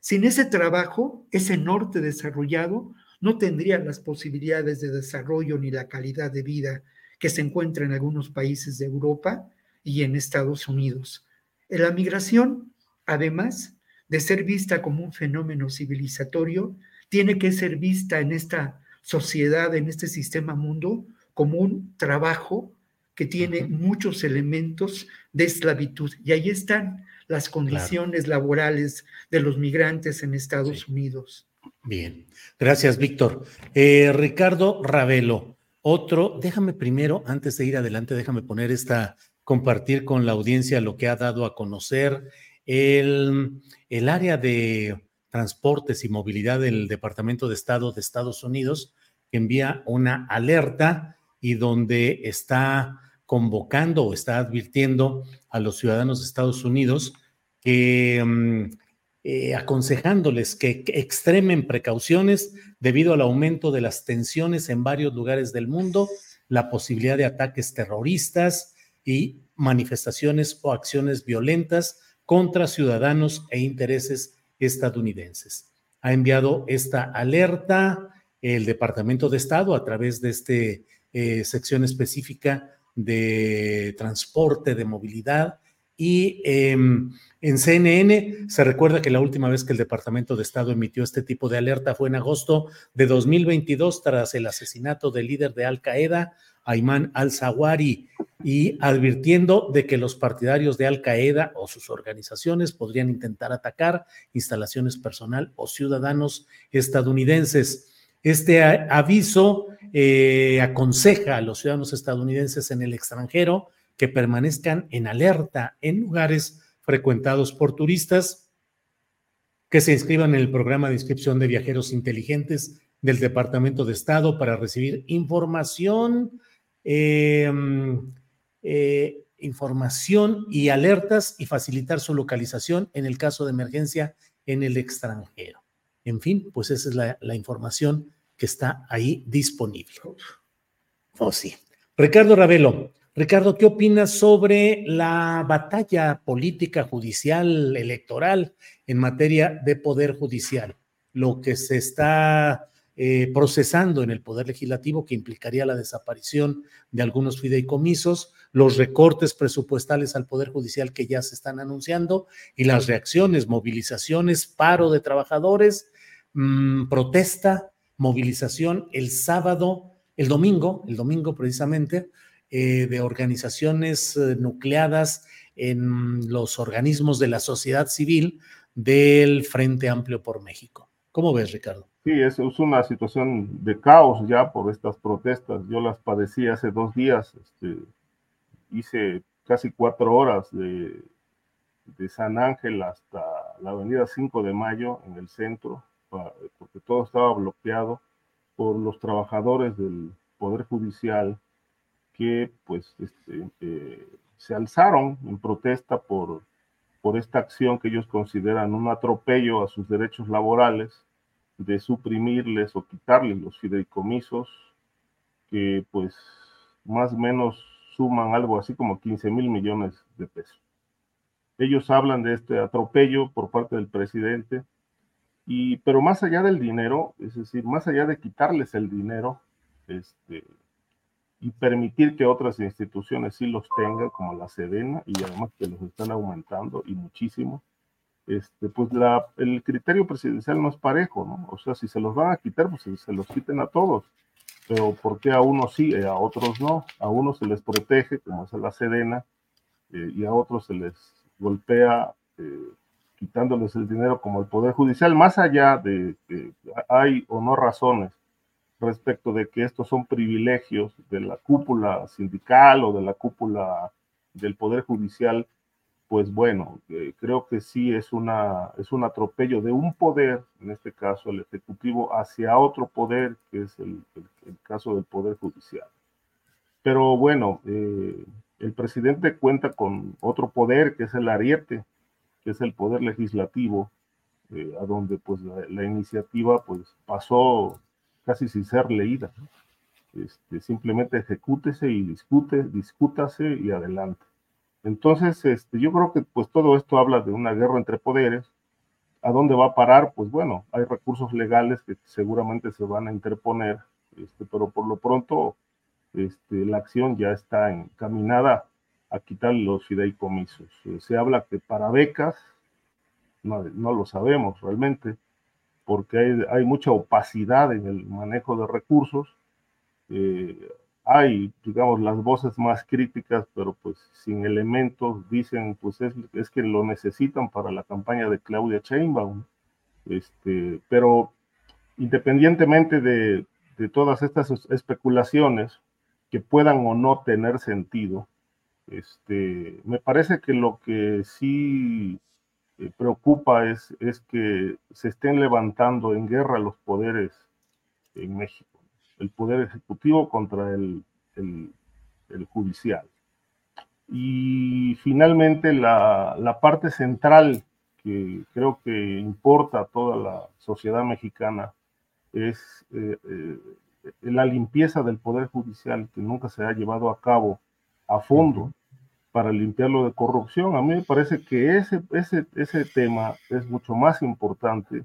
Sin ese trabajo, ese norte desarrollado no tendría las posibilidades de desarrollo ni la calidad de vida que se encuentra en algunos países de Europa y en Estados Unidos. La migración, además de ser vista como un fenómeno civilizatorio, tiene que ser vista en esta sociedad, en este sistema mundo, como un trabajo que tiene muchos elementos de esclavitud. Y ahí están las condiciones laborales de los migrantes en Estados Unidos. Bien, gracias, Víctor. Eh, Ricardo Ravelo, otro, déjame primero, antes de ir adelante, déjame poner esta, compartir con la audiencia lo que ha dado a conocer el, el área de transportes y movilidad del Departamento de Estado de Estados Unidos, que envía una alerta y donde está convocando o está advirtiendo a los ciudadanos de Estados Unidos que mm, eh, aconsejándoles que extremen precauciones debido al aumento de las tensiones en varios lugares del mundo, la posibilidad de ataques terroristas y manifestaciones o acciones violentas contra ciudadanos e intereses estadounidenses. Ha enviado esta alerta el Departamento de Estado a través de esta sección específica de transporte, de movilidad y em, en CNN se recuerda que la última vez que el Departamento de Estado emitió este tipo de alerta fue en agosto de 2022 tras el asesinato del líder de Al Qaeda, Ayman al-Zawari, y advirtiendo de que los partidarios de Al Qaeda o sus organizaciones podrían intentar atacar instalaciones personal o ciudadanos estadounidenses. Este aviso eh, aconseja a los ciudadanos estadounidenses en el extranjero que permanezcan en alerta en lugares frecuentados por turistas, que se inscriban en el programa de inscripción de viajeros inteligentes del Departamento de Estado para recibir información, em, eh, información y alertas y facilitar su localización en el caso de emergencia en el extranjero. En fin, pues esa es la, la información que está ahí disponible. Oh, sí. Ricardo Ravelo, Ricardo, ¿qué opinas sobre la batalla política, judicial, electoral en materia de poder judicial? Lo que se está eh, procesando en el Poder Legislativo, que implicaría la desaparición de algunos fideicomisos, los recortes presupuestales al Poder Judicial que ya se están anunciando y las reacciones, movilizaciones, paro de trabajadores, mm, protesta, movilización el sábado, el domingo, el domingo precisamente, eh, de organizaciones eh, nucleadas en los organismos de la sociedad civil del Frente Amplio por México. ¿Cómo ves, Ricardo? Sí, es, es, una situación de caos ya por estas protestas. Yo las padecí hace dos días. Este, hice casi cuatro horas de, de San Ángel hasta la avenida 5 de Mayo en el centro, porque todo estaba bloqueado por los trabajadores del Poder Judicial, que pues este, eh, se alzaron en protesta por, por esta acción que ellos consideran un atropello a sus derechos laborales, de suprimirles o quitarles los fideicomisos, que pues más o menos suman algo así como 15 mil millones de pesos. Ellos hablan de este atropello por parte del presidente, y, pero más allá del dinero, es decir, más allá de quitarles el dinero, este, y permitir que otras instituciones sí los tengan, como la Sedena, y además que los están aumentando y muchísimo, este, pues la, el criterio presidencial no es parejo, ¿no? O sea, si se los van a quitar, pues se los quiten a todos. Pero ¿por qué a unos sí y a otros no? A unos se les protege, como es la Sedena, eh, y a otros se les golpea eh, quitándoles el dinero como el Poder Judicial, más allá de que hay o no razones respecto de que estos son privilegios de la cúpula sindical o de la cúpula del Poder Judicial, pues bueno, eh, creo que sí es, una, es un atropello de un poder, en este caso el Ejecutivo, hacia otro poder, que es el, el, caso del Poder Judicial. Pero bueno, eh, el presidente cuenta con otro poder, que es el ariete, que es el poder legislativo, eh, a donde pues la, la iniciativa pues pasó casi sin ser leída. Este, simplemente ejecútese y discute, discútase y adelante. Entonces, este, yo creo que pues todo esto habla de una guerra entre poderes. ¿A dónde va a parar? Pues bueno, hay recursos legales que seguramente se van a interponer, este, pero por lo pronto la acción ya está encaminada a quitar los fideicomisos. Se habla que para becas, no lo sabemos realmente, porque hay, hay mucha opacidad en el manejo de recursos. Eh, hay, digamos, las voces más críticas, pero pues sin elementos, dicen, pues es, es que lo necesitan para la campaña de Claudia Sheinbaum. Este, pero independientemente de, de todas estas especulaciones que puedan o no tener sentido, este, me parece que lo que sí eh, preocupa es, es que se estén levantando en guerra los poderes en México el poder ejecutivo contra el, el, judicial. Y finalmente la, la, parte central que creo que importa a toda la sociedad mexicana es eh, eh, la limpieza del poder judicial que nunca se ha llevado a cabo a fondo para limpiarlo de corrupción. A mí me parece que ese, ese, ese tema es mucho más importante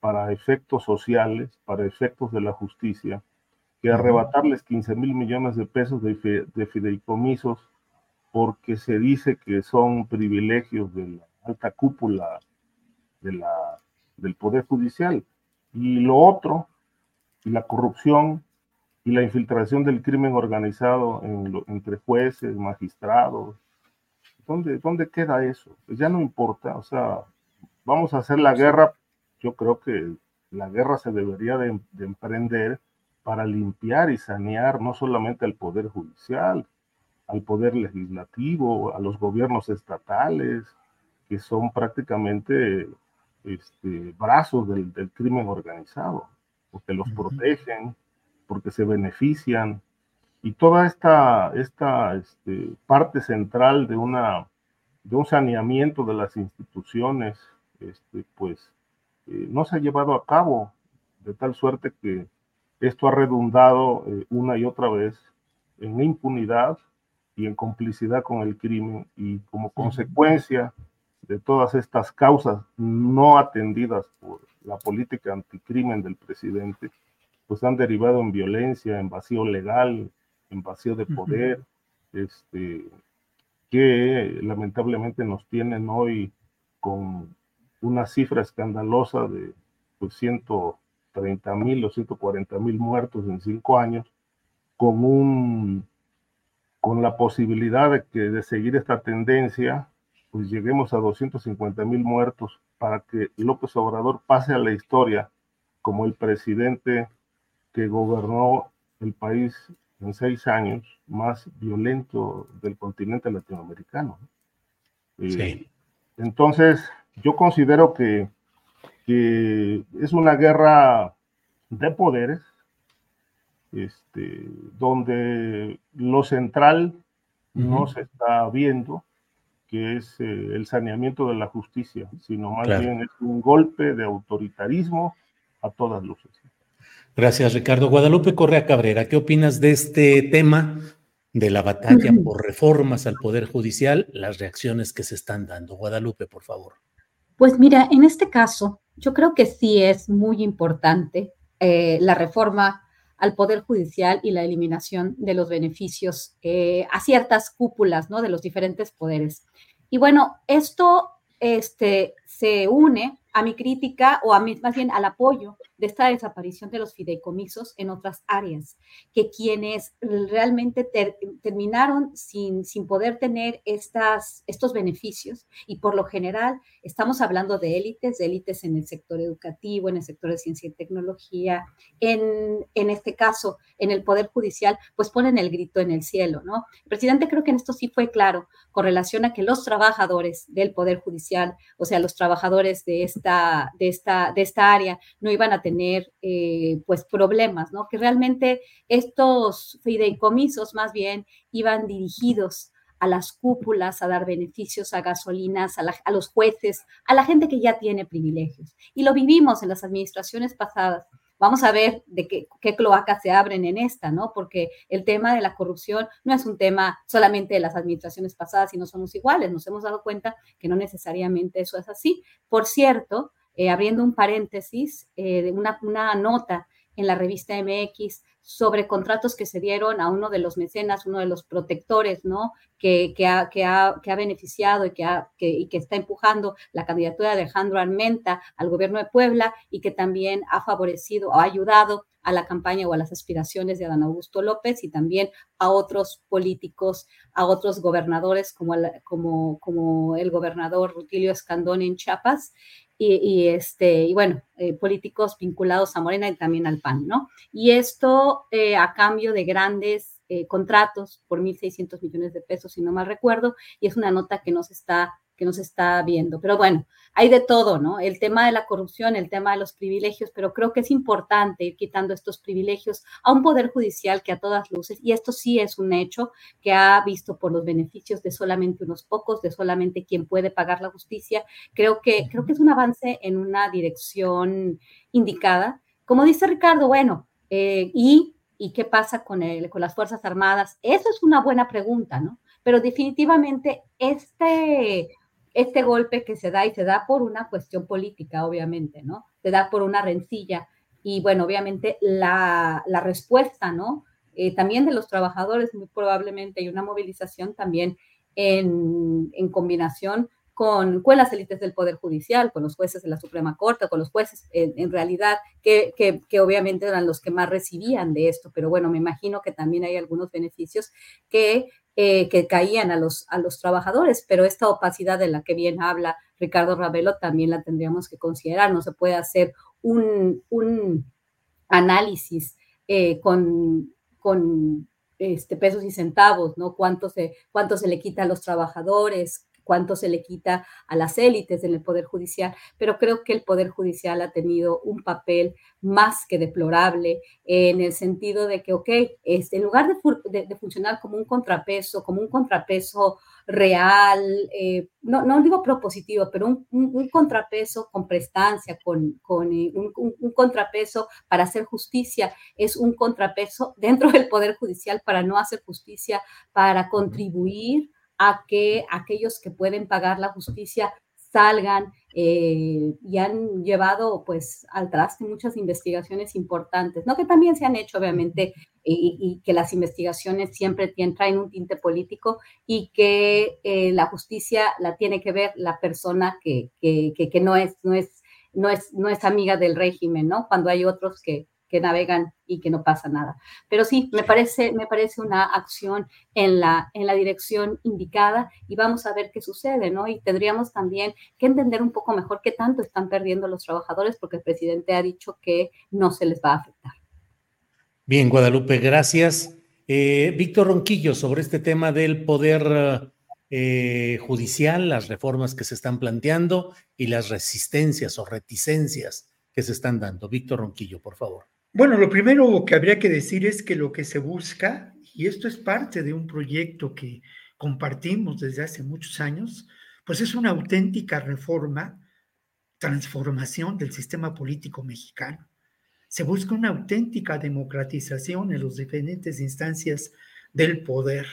para efectos sociales, para efectos de la justicia, que arrebatarles 15 mil millones de pesos de, fideicomisos porque se dice que son privilegios de la alta cúpula de la, del Poder Judicial. Y lo otro, y la corrupción y la infiltración del crimen organizado entre jueces, magistrados. ¿Dónde, ¿Dónde queda eso? Pues ya no importa, o sea, vamos a hacer la guerra. Yo creo que la guerra se debería de emprender para limpiar y sanear no solamente al Poder Judicial, al Poder Legislativo, a los gobiernos estatales, que son prácticamente este, brazos del, crimen organizado, porque los protegen, porque se benefician. Y toda esta, esta este, parte central de, una, de un saneamiento de las instituciones, este, pues eh, no se ha llevado a cabo, de tal suerte que esto ha redundado eh, una y otra vez en impunidad y en complicidad con el crimen y como consecuencia de todas estas causas no atendidas por la política anticrimen del presidente, pues han derivado en violencia, en vacío legal, en vacío de poder, este, que lamentablemente nos tienen hoy con una cifra escandalosa de pues, ciento 30 mil o 140 mil muertos en cinco años, con, un, con la posibilidad de que de seguir esta tendencia, pues lleguemos a 250 mil muertos para que López Obrador pase a la historia como el presidente que gobernó el país en seis años más violento del continente latinoamericano. Eh, entonces, yo considero que que es una guerra de poderes, este, donde lo central no se está viendo, que es eh, el saneamiento de la justicia, sino más bien es un golpe de autoritarismo a todas luces. Gracias, Ricardo. Guadalupe Correa Cabrera, ¿qué opinas de este tema de la batalla por reformas al Poder Judicial, las reacciones que se están dando? Guadalupe, por favor. Pues mira, en este caso, yo creo que sí es muy importante eh, la reforma al Poder Judicial y la eliminación de los beneficios eh, a ciertas cúpulas ¿no? de los diferentes poderes. Y bueno, esto este, se une a mi crítica o a mi, más bien al apoyo de esta desaparición de los fideicomisos en otras áreas, que quienes realmente terminaron sin, sin poder tener estas, estos beneficios y por lo general estamos hablando de élites, de élites en el sector educativo, en el sector de ciencia y tecnología, en, en este caso en el Poder Judicial, pues ponen el grito en el cielo, ¿no? Presidente creo que en esto sí fue claro con relación a que los trabajadores del Poder Judicial, o sea, los trabajadores de de esta, de esta área no iban a tener eh, pues problemas, ¿no? Que realmente estos fideicomisos más bien iban dirigidos a las cúpulas, a dar beneficios a gasolinas, a, los jueces, a la gente que ya tiene privilegios. Y lo vivimos en las administraciones pasadas. Vamos a ver de qué, qué, cloacas se abren en esta, ¿no? Porque el tema de la corrupción no es un tema solamente de las administraciones pasadas y no somos iguales. Nos hemos dado cuenta que no necesariamente eso es así. Por cierto, eh, abriendo un paréntesis, eh, una, una nota en la revista MX sobre contratos que se dieron a uno de los mecenas, uno de los protectores, ¿no? Que, que, ha, que, ha, que ha, beneficiado y que, ha, y que está empujando la candidatura de Alejandro Armenta al gobierno de Puebla y que también ha favorecido o ha ayudado a la campaña o a las aspiraciones de Adán Augusto López y también a otros políticos, a otros gobernadores como el, como, como el gobernador Rutilio Escandón en Chiapas y, este, y bueno, eh, políticos vinculados a Morena y también al PAN, ¿no? Y esto eh, a cambio de grandes eh, contratos por 1.600 millones de pesos, si no mal recuerdo, y es una nota que nos está que nos está viendo. Pero bueno, hay de todo, ¿no? El tema de la corrupción, el tema de los privilegios, pero creo que es importante ir quitando estos privilegios a un poder judicial que a todas luces, y esto sí es un hecho, que ha visto por los beneficios de solamente unos pocos, de solamente quien puede pagar la justicia. Creo que, creo que es un avance en una dirección indicada. Como dice Ricardo, bueno, eh, y, ¿y qué pasa con, el, con las Fuerzas Armadas? Eso es una buena pregunta, ¿no? Pero definitivamente este este golpe que se da y se da por una cuestión política, obviamente, ¿no? Se da por una rencilla y bueno, obviamente la, la respuesta, ¿no? Eh, también de los trabajadores, muy probablemente, hay una movilización también en, en combinación con, con, las élites del Poder Judicial, con los jueces de la Suprema Corte, con los jueces en, realidad, que, que, obviamente eran los que más recibían de esto, pero bueno, me imagino que también hay algunos beneficios que eh, que caían a los, a los trabajadores, pero esta opacidad de la que bien habla Ricardo Ravelo también la tendríamos que considerar. No se puede hacer un, un análisis eh, con, con este, pesos y centavos, ¿no? Cuánto se, cuánto se le quita a los trabajadores, cuánto se le quita a las élites en el Poder Judicial, pero creo que el Poder Judicial ha tenido un papel más que deplorable en el sentido de que, ok, este, en lugar de, funcionar como un contrapeso, como un contrapeso real, eh, no, no, digo propositivo, pero un, contrapeso con prestancia, con, eh, un, contrapeso para hacer justicia, es un contrapeso dentro del Poder Judicial para no hacer justicia, para contribuir a que aquellos que pueden pagar la justicia salgan eh, y han llevado pues al traste muchas investigaciones importantes, ¿no? Que también se han hecho obviamente y, que las investigaciones siempre traen un tinte político y que eh, la justicia la tiene que ver la persona que, que, que, que no, es, no, es, no, es, no es amiga del régimen, ¿no? Cuando hay otros que, que navegan y que no pasa nada. Pero sí, me parece, me parece una acción en la, en la dirección indicada y vamos a ver qué sucede, ¿no? Y tendríamos también que entender un poco mejor qué tanto están perdiendo los trabajadores porque el presidente ha dicho que no se les va a afectar. Bien, Guadalupe, gracias. Eh, Víctor Ronquillo, sobre este tema del poder eh, judicial, las reformas que se están planteando y las resistencias o reticencias que se están dando. Víctor Ronquillo, por favor. Bueno, lo primero que habría que decir es que lo que se busca, y esto es parte de un proyecto que compartimos desde hace muchos años, pues es una auténtica reforma, transformación del sistema político mexicano. Se busca una auténtica democratización en las diferentes instancias del poder.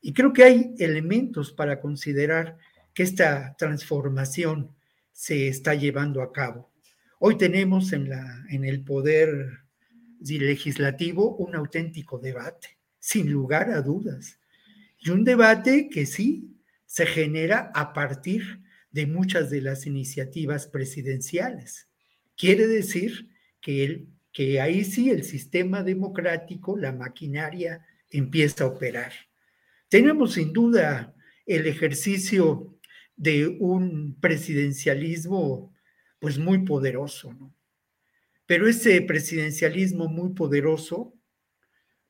Y creo que hay elementos para considerar que esta transformación se está llevando a cabo. Hoy tenemos en, la, en el poder legislativo un auténtico debate, sin lugar a dudas. Y un debate que sí se genera a partir de muchas de las iniciativas presidenciales. Quiere decir que, el, que ahí sí el sistema democrático, la maquinaria, empieza a operar. Tenemos sin duda el ejercicio de un presidencialismo pues muy poderoso, ¿no? Pero ese presidencialismo muy poderoso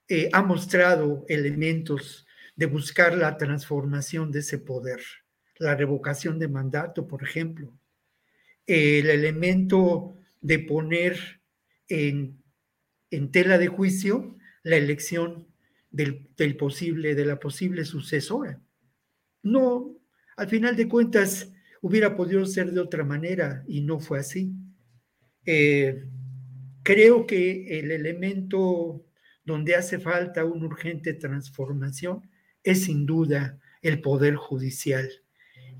eh, ha mostrado elementos de buscar la transformación de ese poder, la revocación de mandato, por ejemplo, el elemento de poner en, en tela de juicio la elección del, posible, de la posible sucesora. No, al final de cuentas, hubiera podido ser de otra manera y no fue así. Eh, Creo que el elemento donde hace falta una urgente transformación es sin duda el Poder Judicial.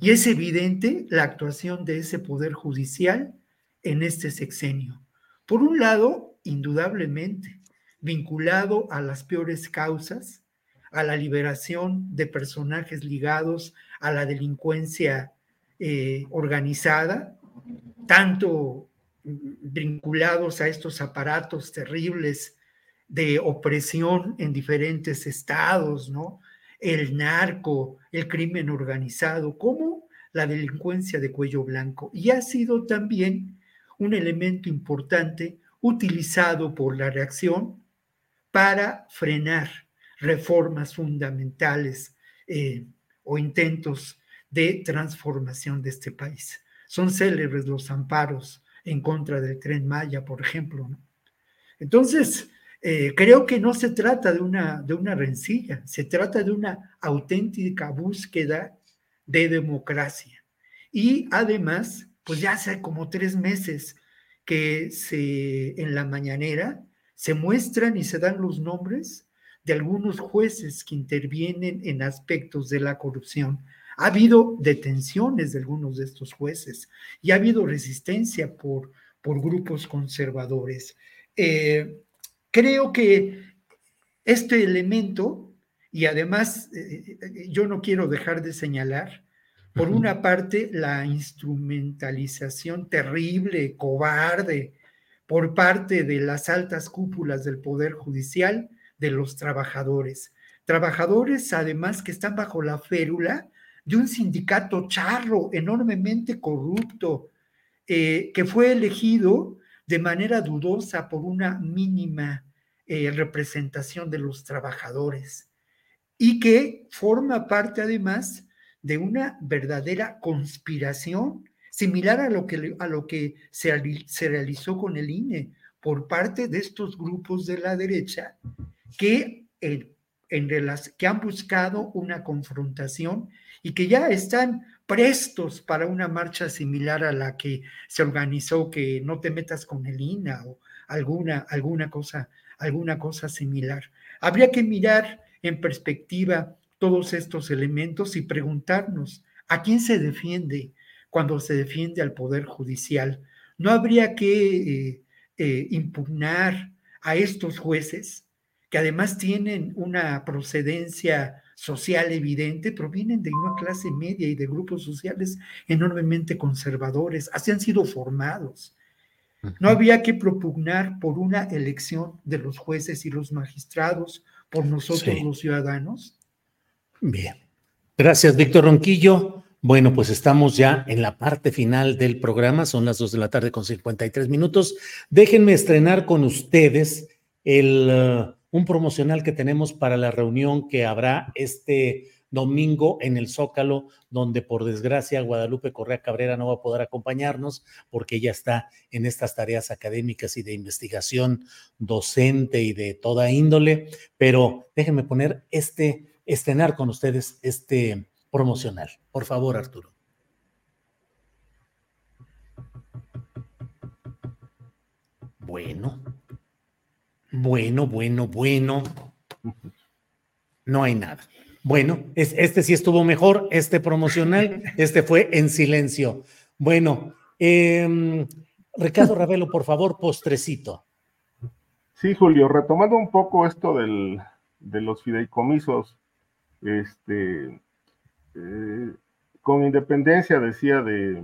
Y es evidente la actuación de ese Poder Judicial en este sexenio. Por un lado, indudablemente vinculado a las peores causas, a la liberación de personajes ligados a la delincuencia eh, organizada, tanto vinculados a estos aparatos terribles de opresión en diferentes estados, ¿no? El narco, el crimen organizado, como la delincuencia de cuello blanco. Y ha sido también un elemento importante utilizado por la reacción para frenar reformas fundamentales eh, o intentos de transformación de este país. Son célebres los amparos en contra del tren Maya, por ejemplo. Entonces, eh, creo que no se trata de una, de una rencilla, se trata de una auténtica búsqueda de democracia. Y además, pues ya hace como tres meses que se, en la mañanera se muestran y se dan los nombres de algunos jueces que intervienen en aspectos de la corrupción. Ha habido detenciones de algunos de estos jueces y ha habido resistencia por, por grupos conservadores. Eh, creo que este elemento, y además eh, yo no quiero dejar de señalar, por una parte, la instrumentalización terrible, cobarde, por parte de las altas cúpulas del Poder Judicial de los trabajadores. Trabajadores, además, que están bajo la férula de un sindicato charro, enormemente corrupto, eh, que fue elegido de manera dudosa por una mínima eh, representación de los trabajadores y que forma parte además de una verdadera conspiración similar a lo que, a lo que se, se realizó con el INE por parte de estos grupos de la derecha que, en, que han buscado una confrontación y que ya están prestos para una marcha similar a la que se organizó, que no te metas con el INA o alguna, alguna, cosa, alguna cosa similar. Habría que mirar en perspectiva todos estos elementos y preguntarnos a quién se defiende cuando se defiende al Poder Judicial. No habría que eh, eh, impugnar a estos jueces que además tienen una procedencia social evidente, provienen de una clase media y de grupos sociales enormemente conservadores, así han sido formados. No había que propugnar por una elección de los jueces y los magistrados, por nosotros los ciudadanos. Bien. Gracias, Víctor Ronquillo. Bueno, pues estamos ya en la parte final del programa, son las dos de la tarde con 53 minutos. Déjenme estrenar con ustedes el... Uh, un promocional que tenemos para la reunión que habrá este domingo en el Zócalo, donde por desgracia Guadalupe Correa Cabrera no va a poder acompañarnos porque ella está en estas tareas académicas y de investigación docente y de toda índole, pero déjenme poner este, estrenar con ustedes este promocional. Por favor, Arturo. Bueno, bueno, bueno, bueno. No hay nada. Bueno, es, este sí estuvo mejor, este promocional, *laughs* este fue en silencio. Bueno, eh, Ricardo Ravelo, por favor, postrecito. Sí, Julio, retomando un poco esto del, de los fideicomisos, este, eh, con independencia, decía, de,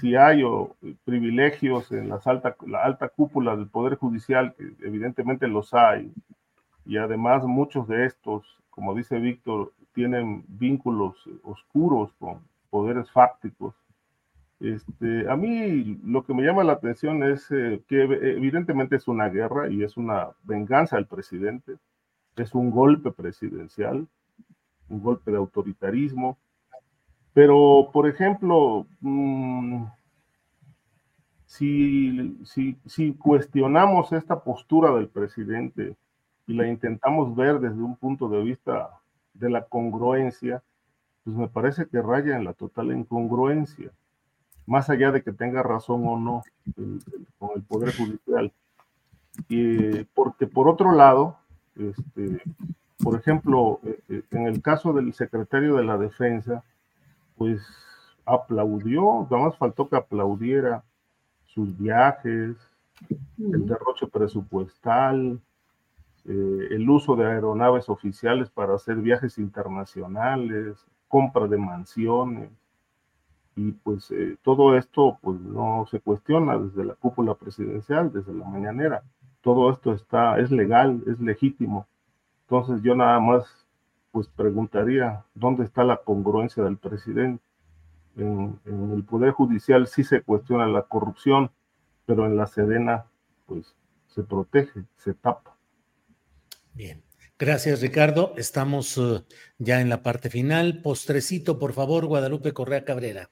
si hay o, privilegios en las alta, la alta cúpula del Poder Judicial, evidentemente los hay, y además muchos de estos, como dice Víctor, tienen vínculos oscuros con poderes fácticos. Este, a mí lo que me llama la atención es eh, que evidentemente es una guerra y es una venganza del presidente, es un golpe presidencial, un golpe de autoritarismo, pero, por ejemplo, mm, si, si, cuestionamos esta postura del presidente y la intentamos ver desde un punto de vista de la congruencia, pues me parece que raya en la total incongruencia, más allá de que tenga razón o no con el Poder Judicial. Y, porque por otro lado, este, por ejemplo, eh, eh, en el caso del secretario de la Defensa, pues aplaudió, nada más faltó que aplaudiera sus viajes, el derroche presupuestal, eh, el uso de aeronaves oficiales para hacer viajes internacionales, compra de mansiones. Y pues eh, todo esto pues no se cuestiona desde la cúpula presidencial, desde la mañanera. Todo esto está, es legal, es legítimo. Entonces yo nada más pues preguntaría, ¿dónde está la congruencia del presidente? En, en el Poder Judicial sí se cuestiona la corrupción, pero en la Sedena pues se protege, se tapa. Bien. Gracias, Ricardo. Estamos uh, ya en la parte final. Postrecito, por favor, Guadalupe Correa Cabrera.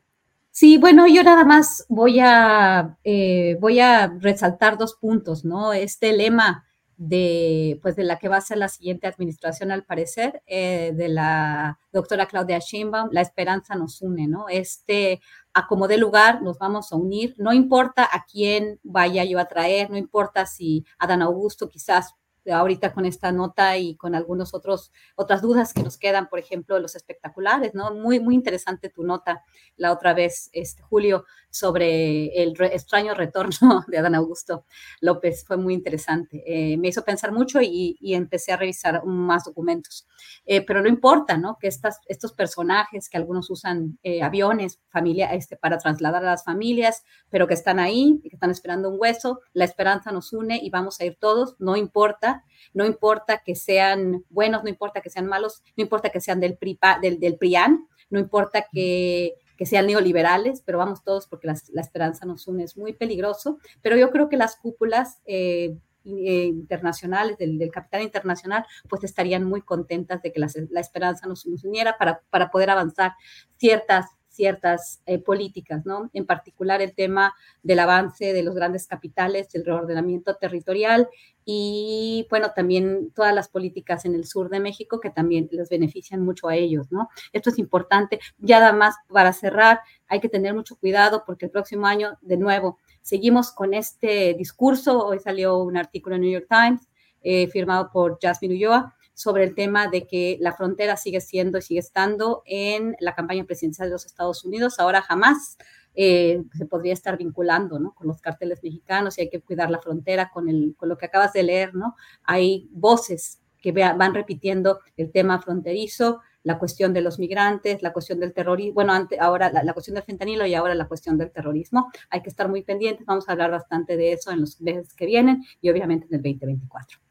Sí, bueno, yo nada más voy a, eh, voy a resaltar dos puntos, ¿no? Este lema de, pues, de la que va a ser la siguiente administración, al parecer, eh, de la doctora Claudia Sheinbaum, la esperanza nos une, ¿no? Este, a como de lugar, nos vamos a unir, no importa a quién vaya yo a traer, no importa si Adán Augusto quizás ahorita con esta nota y con algunos otros otras dudas que nos quedan, por ejemplo, los espectaculares, ¿no? Muy muy interesante tu nota la otra vez, este Julio, sobre el extraño retorno *laughs* de Adán Augusto López, fue muy interesante. Eh, me hizo pensar mucho y, empecé a revisar más documentos. Eh, pero no importa, ¿no? Que estas, estos personajes que algunos usan eh, aviones familia, este, para trasladar a las familias, pero que están ahí, que están esperando un hueso, la esperanza nos une y vamos a ir todos, no importa no importa que sean buenos, no importa que sean malos, no importa que sean del, del, del PRIAN, no importa que, sean neoliberales, pero vamos todos porque la, esperanza nos une, es muy peligroso, pero yo creo que las cúpulas eh, eh, internacionales, del, capital internacional, pues estarían muy contentas de que la, esperanza nos, nos uniera para, para poder avanzar ciertas ciertas eh, políticas, ¿no? En particular el tema del avance de los grandes capitales, el reordenamiento territorial y, bueno, también todas las políticas en el sur de México que también les benefician mucho a ellos, ¿no? Esto es importante. Ya además, para cerrar, hay que tener mucho cuidado porque el próximo año, de nuevo, seguimos con este discurso. Hoy salió un artículo en New York Times eh, firmado por Jasmine Ulloa sobre el tema de que la frontera sigue siendo y sigue estando en la campaña presidencial de los Estados Unidos. Ahora jamás eh, se podría estar vinculando ¿no? con los carteles mexicanos y hay que cuidar la frontera con, el, con lo que acabas de leer. ¿no? Hay voces que van repitiendo el tema fronterizo, la cuestión de los migrantes, la cuestión del terrorismo, bueno, ahora la, la, cuestión del fentanilo y ahora la cuestión del terrorismo. Hay que estar muy pendientes, vamos a hablar bastante de eso en los meses que vienen y obviamente en el 2024.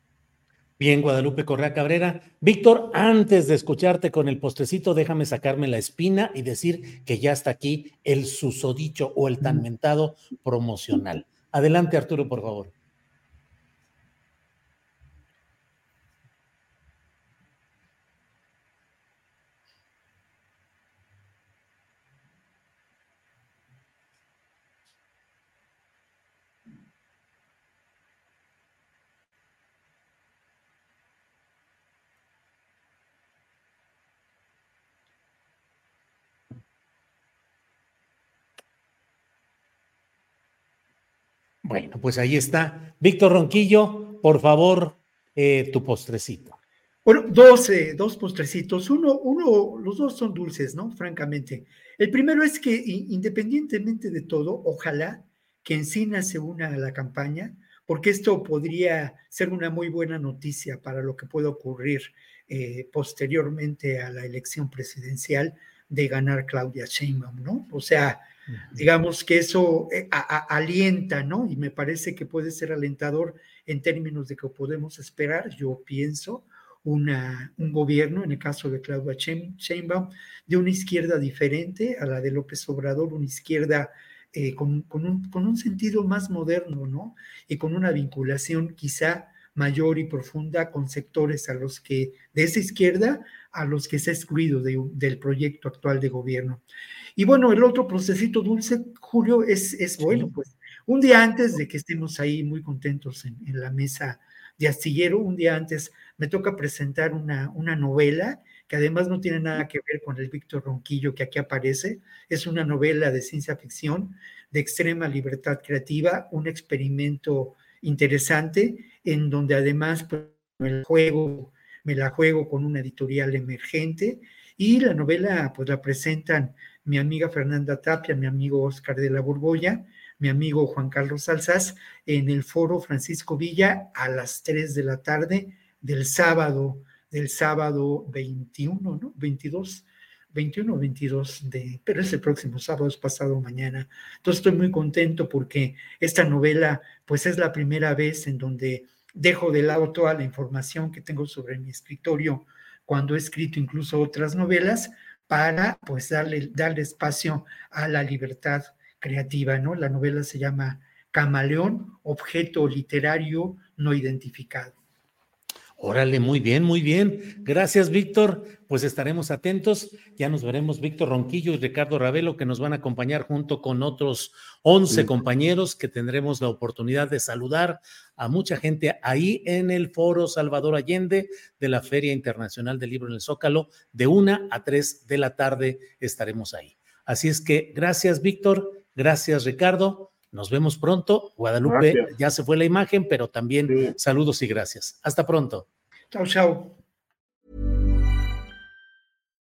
Bien, Guadalupe Correa Cabrera. Víctor, antes de escucharte con el postrecito, déjame sacarme la espina y decir que ya está aquí el susodicho o el tan mentado promocional. Adelante, Arturo, por favor. Bueno, pues ahí está. Víctor Ronquillo, por favor, eh, tu postrecito. Bueno, dos, eh, dos postrecitos. Uno, uno, los dos son dulces, ¿no? Francamente. El primero es que independientemente de todo, ojalá que Encina se una a la campaña, porque esto podría ser una muy buena noticia para lo que pueda ocurrir eh, posteriormente a la elección presidencial de ganar Claudia Sheinbaum, ¿no? O sea, Digamos que eso eh, alienta, ¿no? Y me parece que puede ser alentador en términos de que podemos esperar, yo pienso, una, un gobierno, en el caso de Claudia Sheinbaum, de una izquierda diferente a la de López Obrador, una izquierda eh, con, un, con, un, sentido más moderno, ¿no? Y con una vinculación quizá mayor y profunda con sectores a los que, de esa izquierda, a los que se ha excluido del proyecto actual de gobierno. Y bueno, el otro procesito dulce, Julio, es, es bueno, pues un día antes de que estemos ahí muy contentos en, la mesa de astillero, un día antes me toca presentar una, una novela que además no tiene nada que ver con el Víctor Ronquillo que aquí aparece, es una novela de ciencia ficción de extrema libertad creativa, un experimento interesante en donde además pues, me, juego, me la juego con una editorial emergente y la novela pues la presentan mi amiga Fernanda Tapia, mi amigo Oscar de la Borbolla, mi amigo Juan Carlos Salsas en el foro Francisco Villa a las 3 de la tarde del sábado, del sábado 21, ¿no? 22 21 o 22 de, pero es el próximo sábado, es pasado mañana. Entonces estoy muy contento porque esta novela, pues es la primera vez en donde dejo de lado toda la información que tengo sobre mi escritorio cuando he escrito incluso otras novelas para pues darle, darle espacio a la libertad creativa, ¿no? La novela se llama Camaleón, objeto literario no identificado. Órale, muy bien, muy bien. Gracias, Víctor. Pues estaremos atentos. Ya nos veremos Víctor Ronquillo y Ricardo Ravelo, que nos van a acompañar junto con otros 11 compañeros que tendremos la oportunidad de saludar a mucha gente ahí en el Foro Salvador Allende de la Feria Internacional del Libro en el Zócalo. De una a tres de la tarde estaremos ahí. Así es que gracias, Víctor. Gracias, Ricardo. Nos vemos pronto. Guadalupe, ya se fue la imagen, pero también saludos y gracias. Hasta pronto. Chao, chao.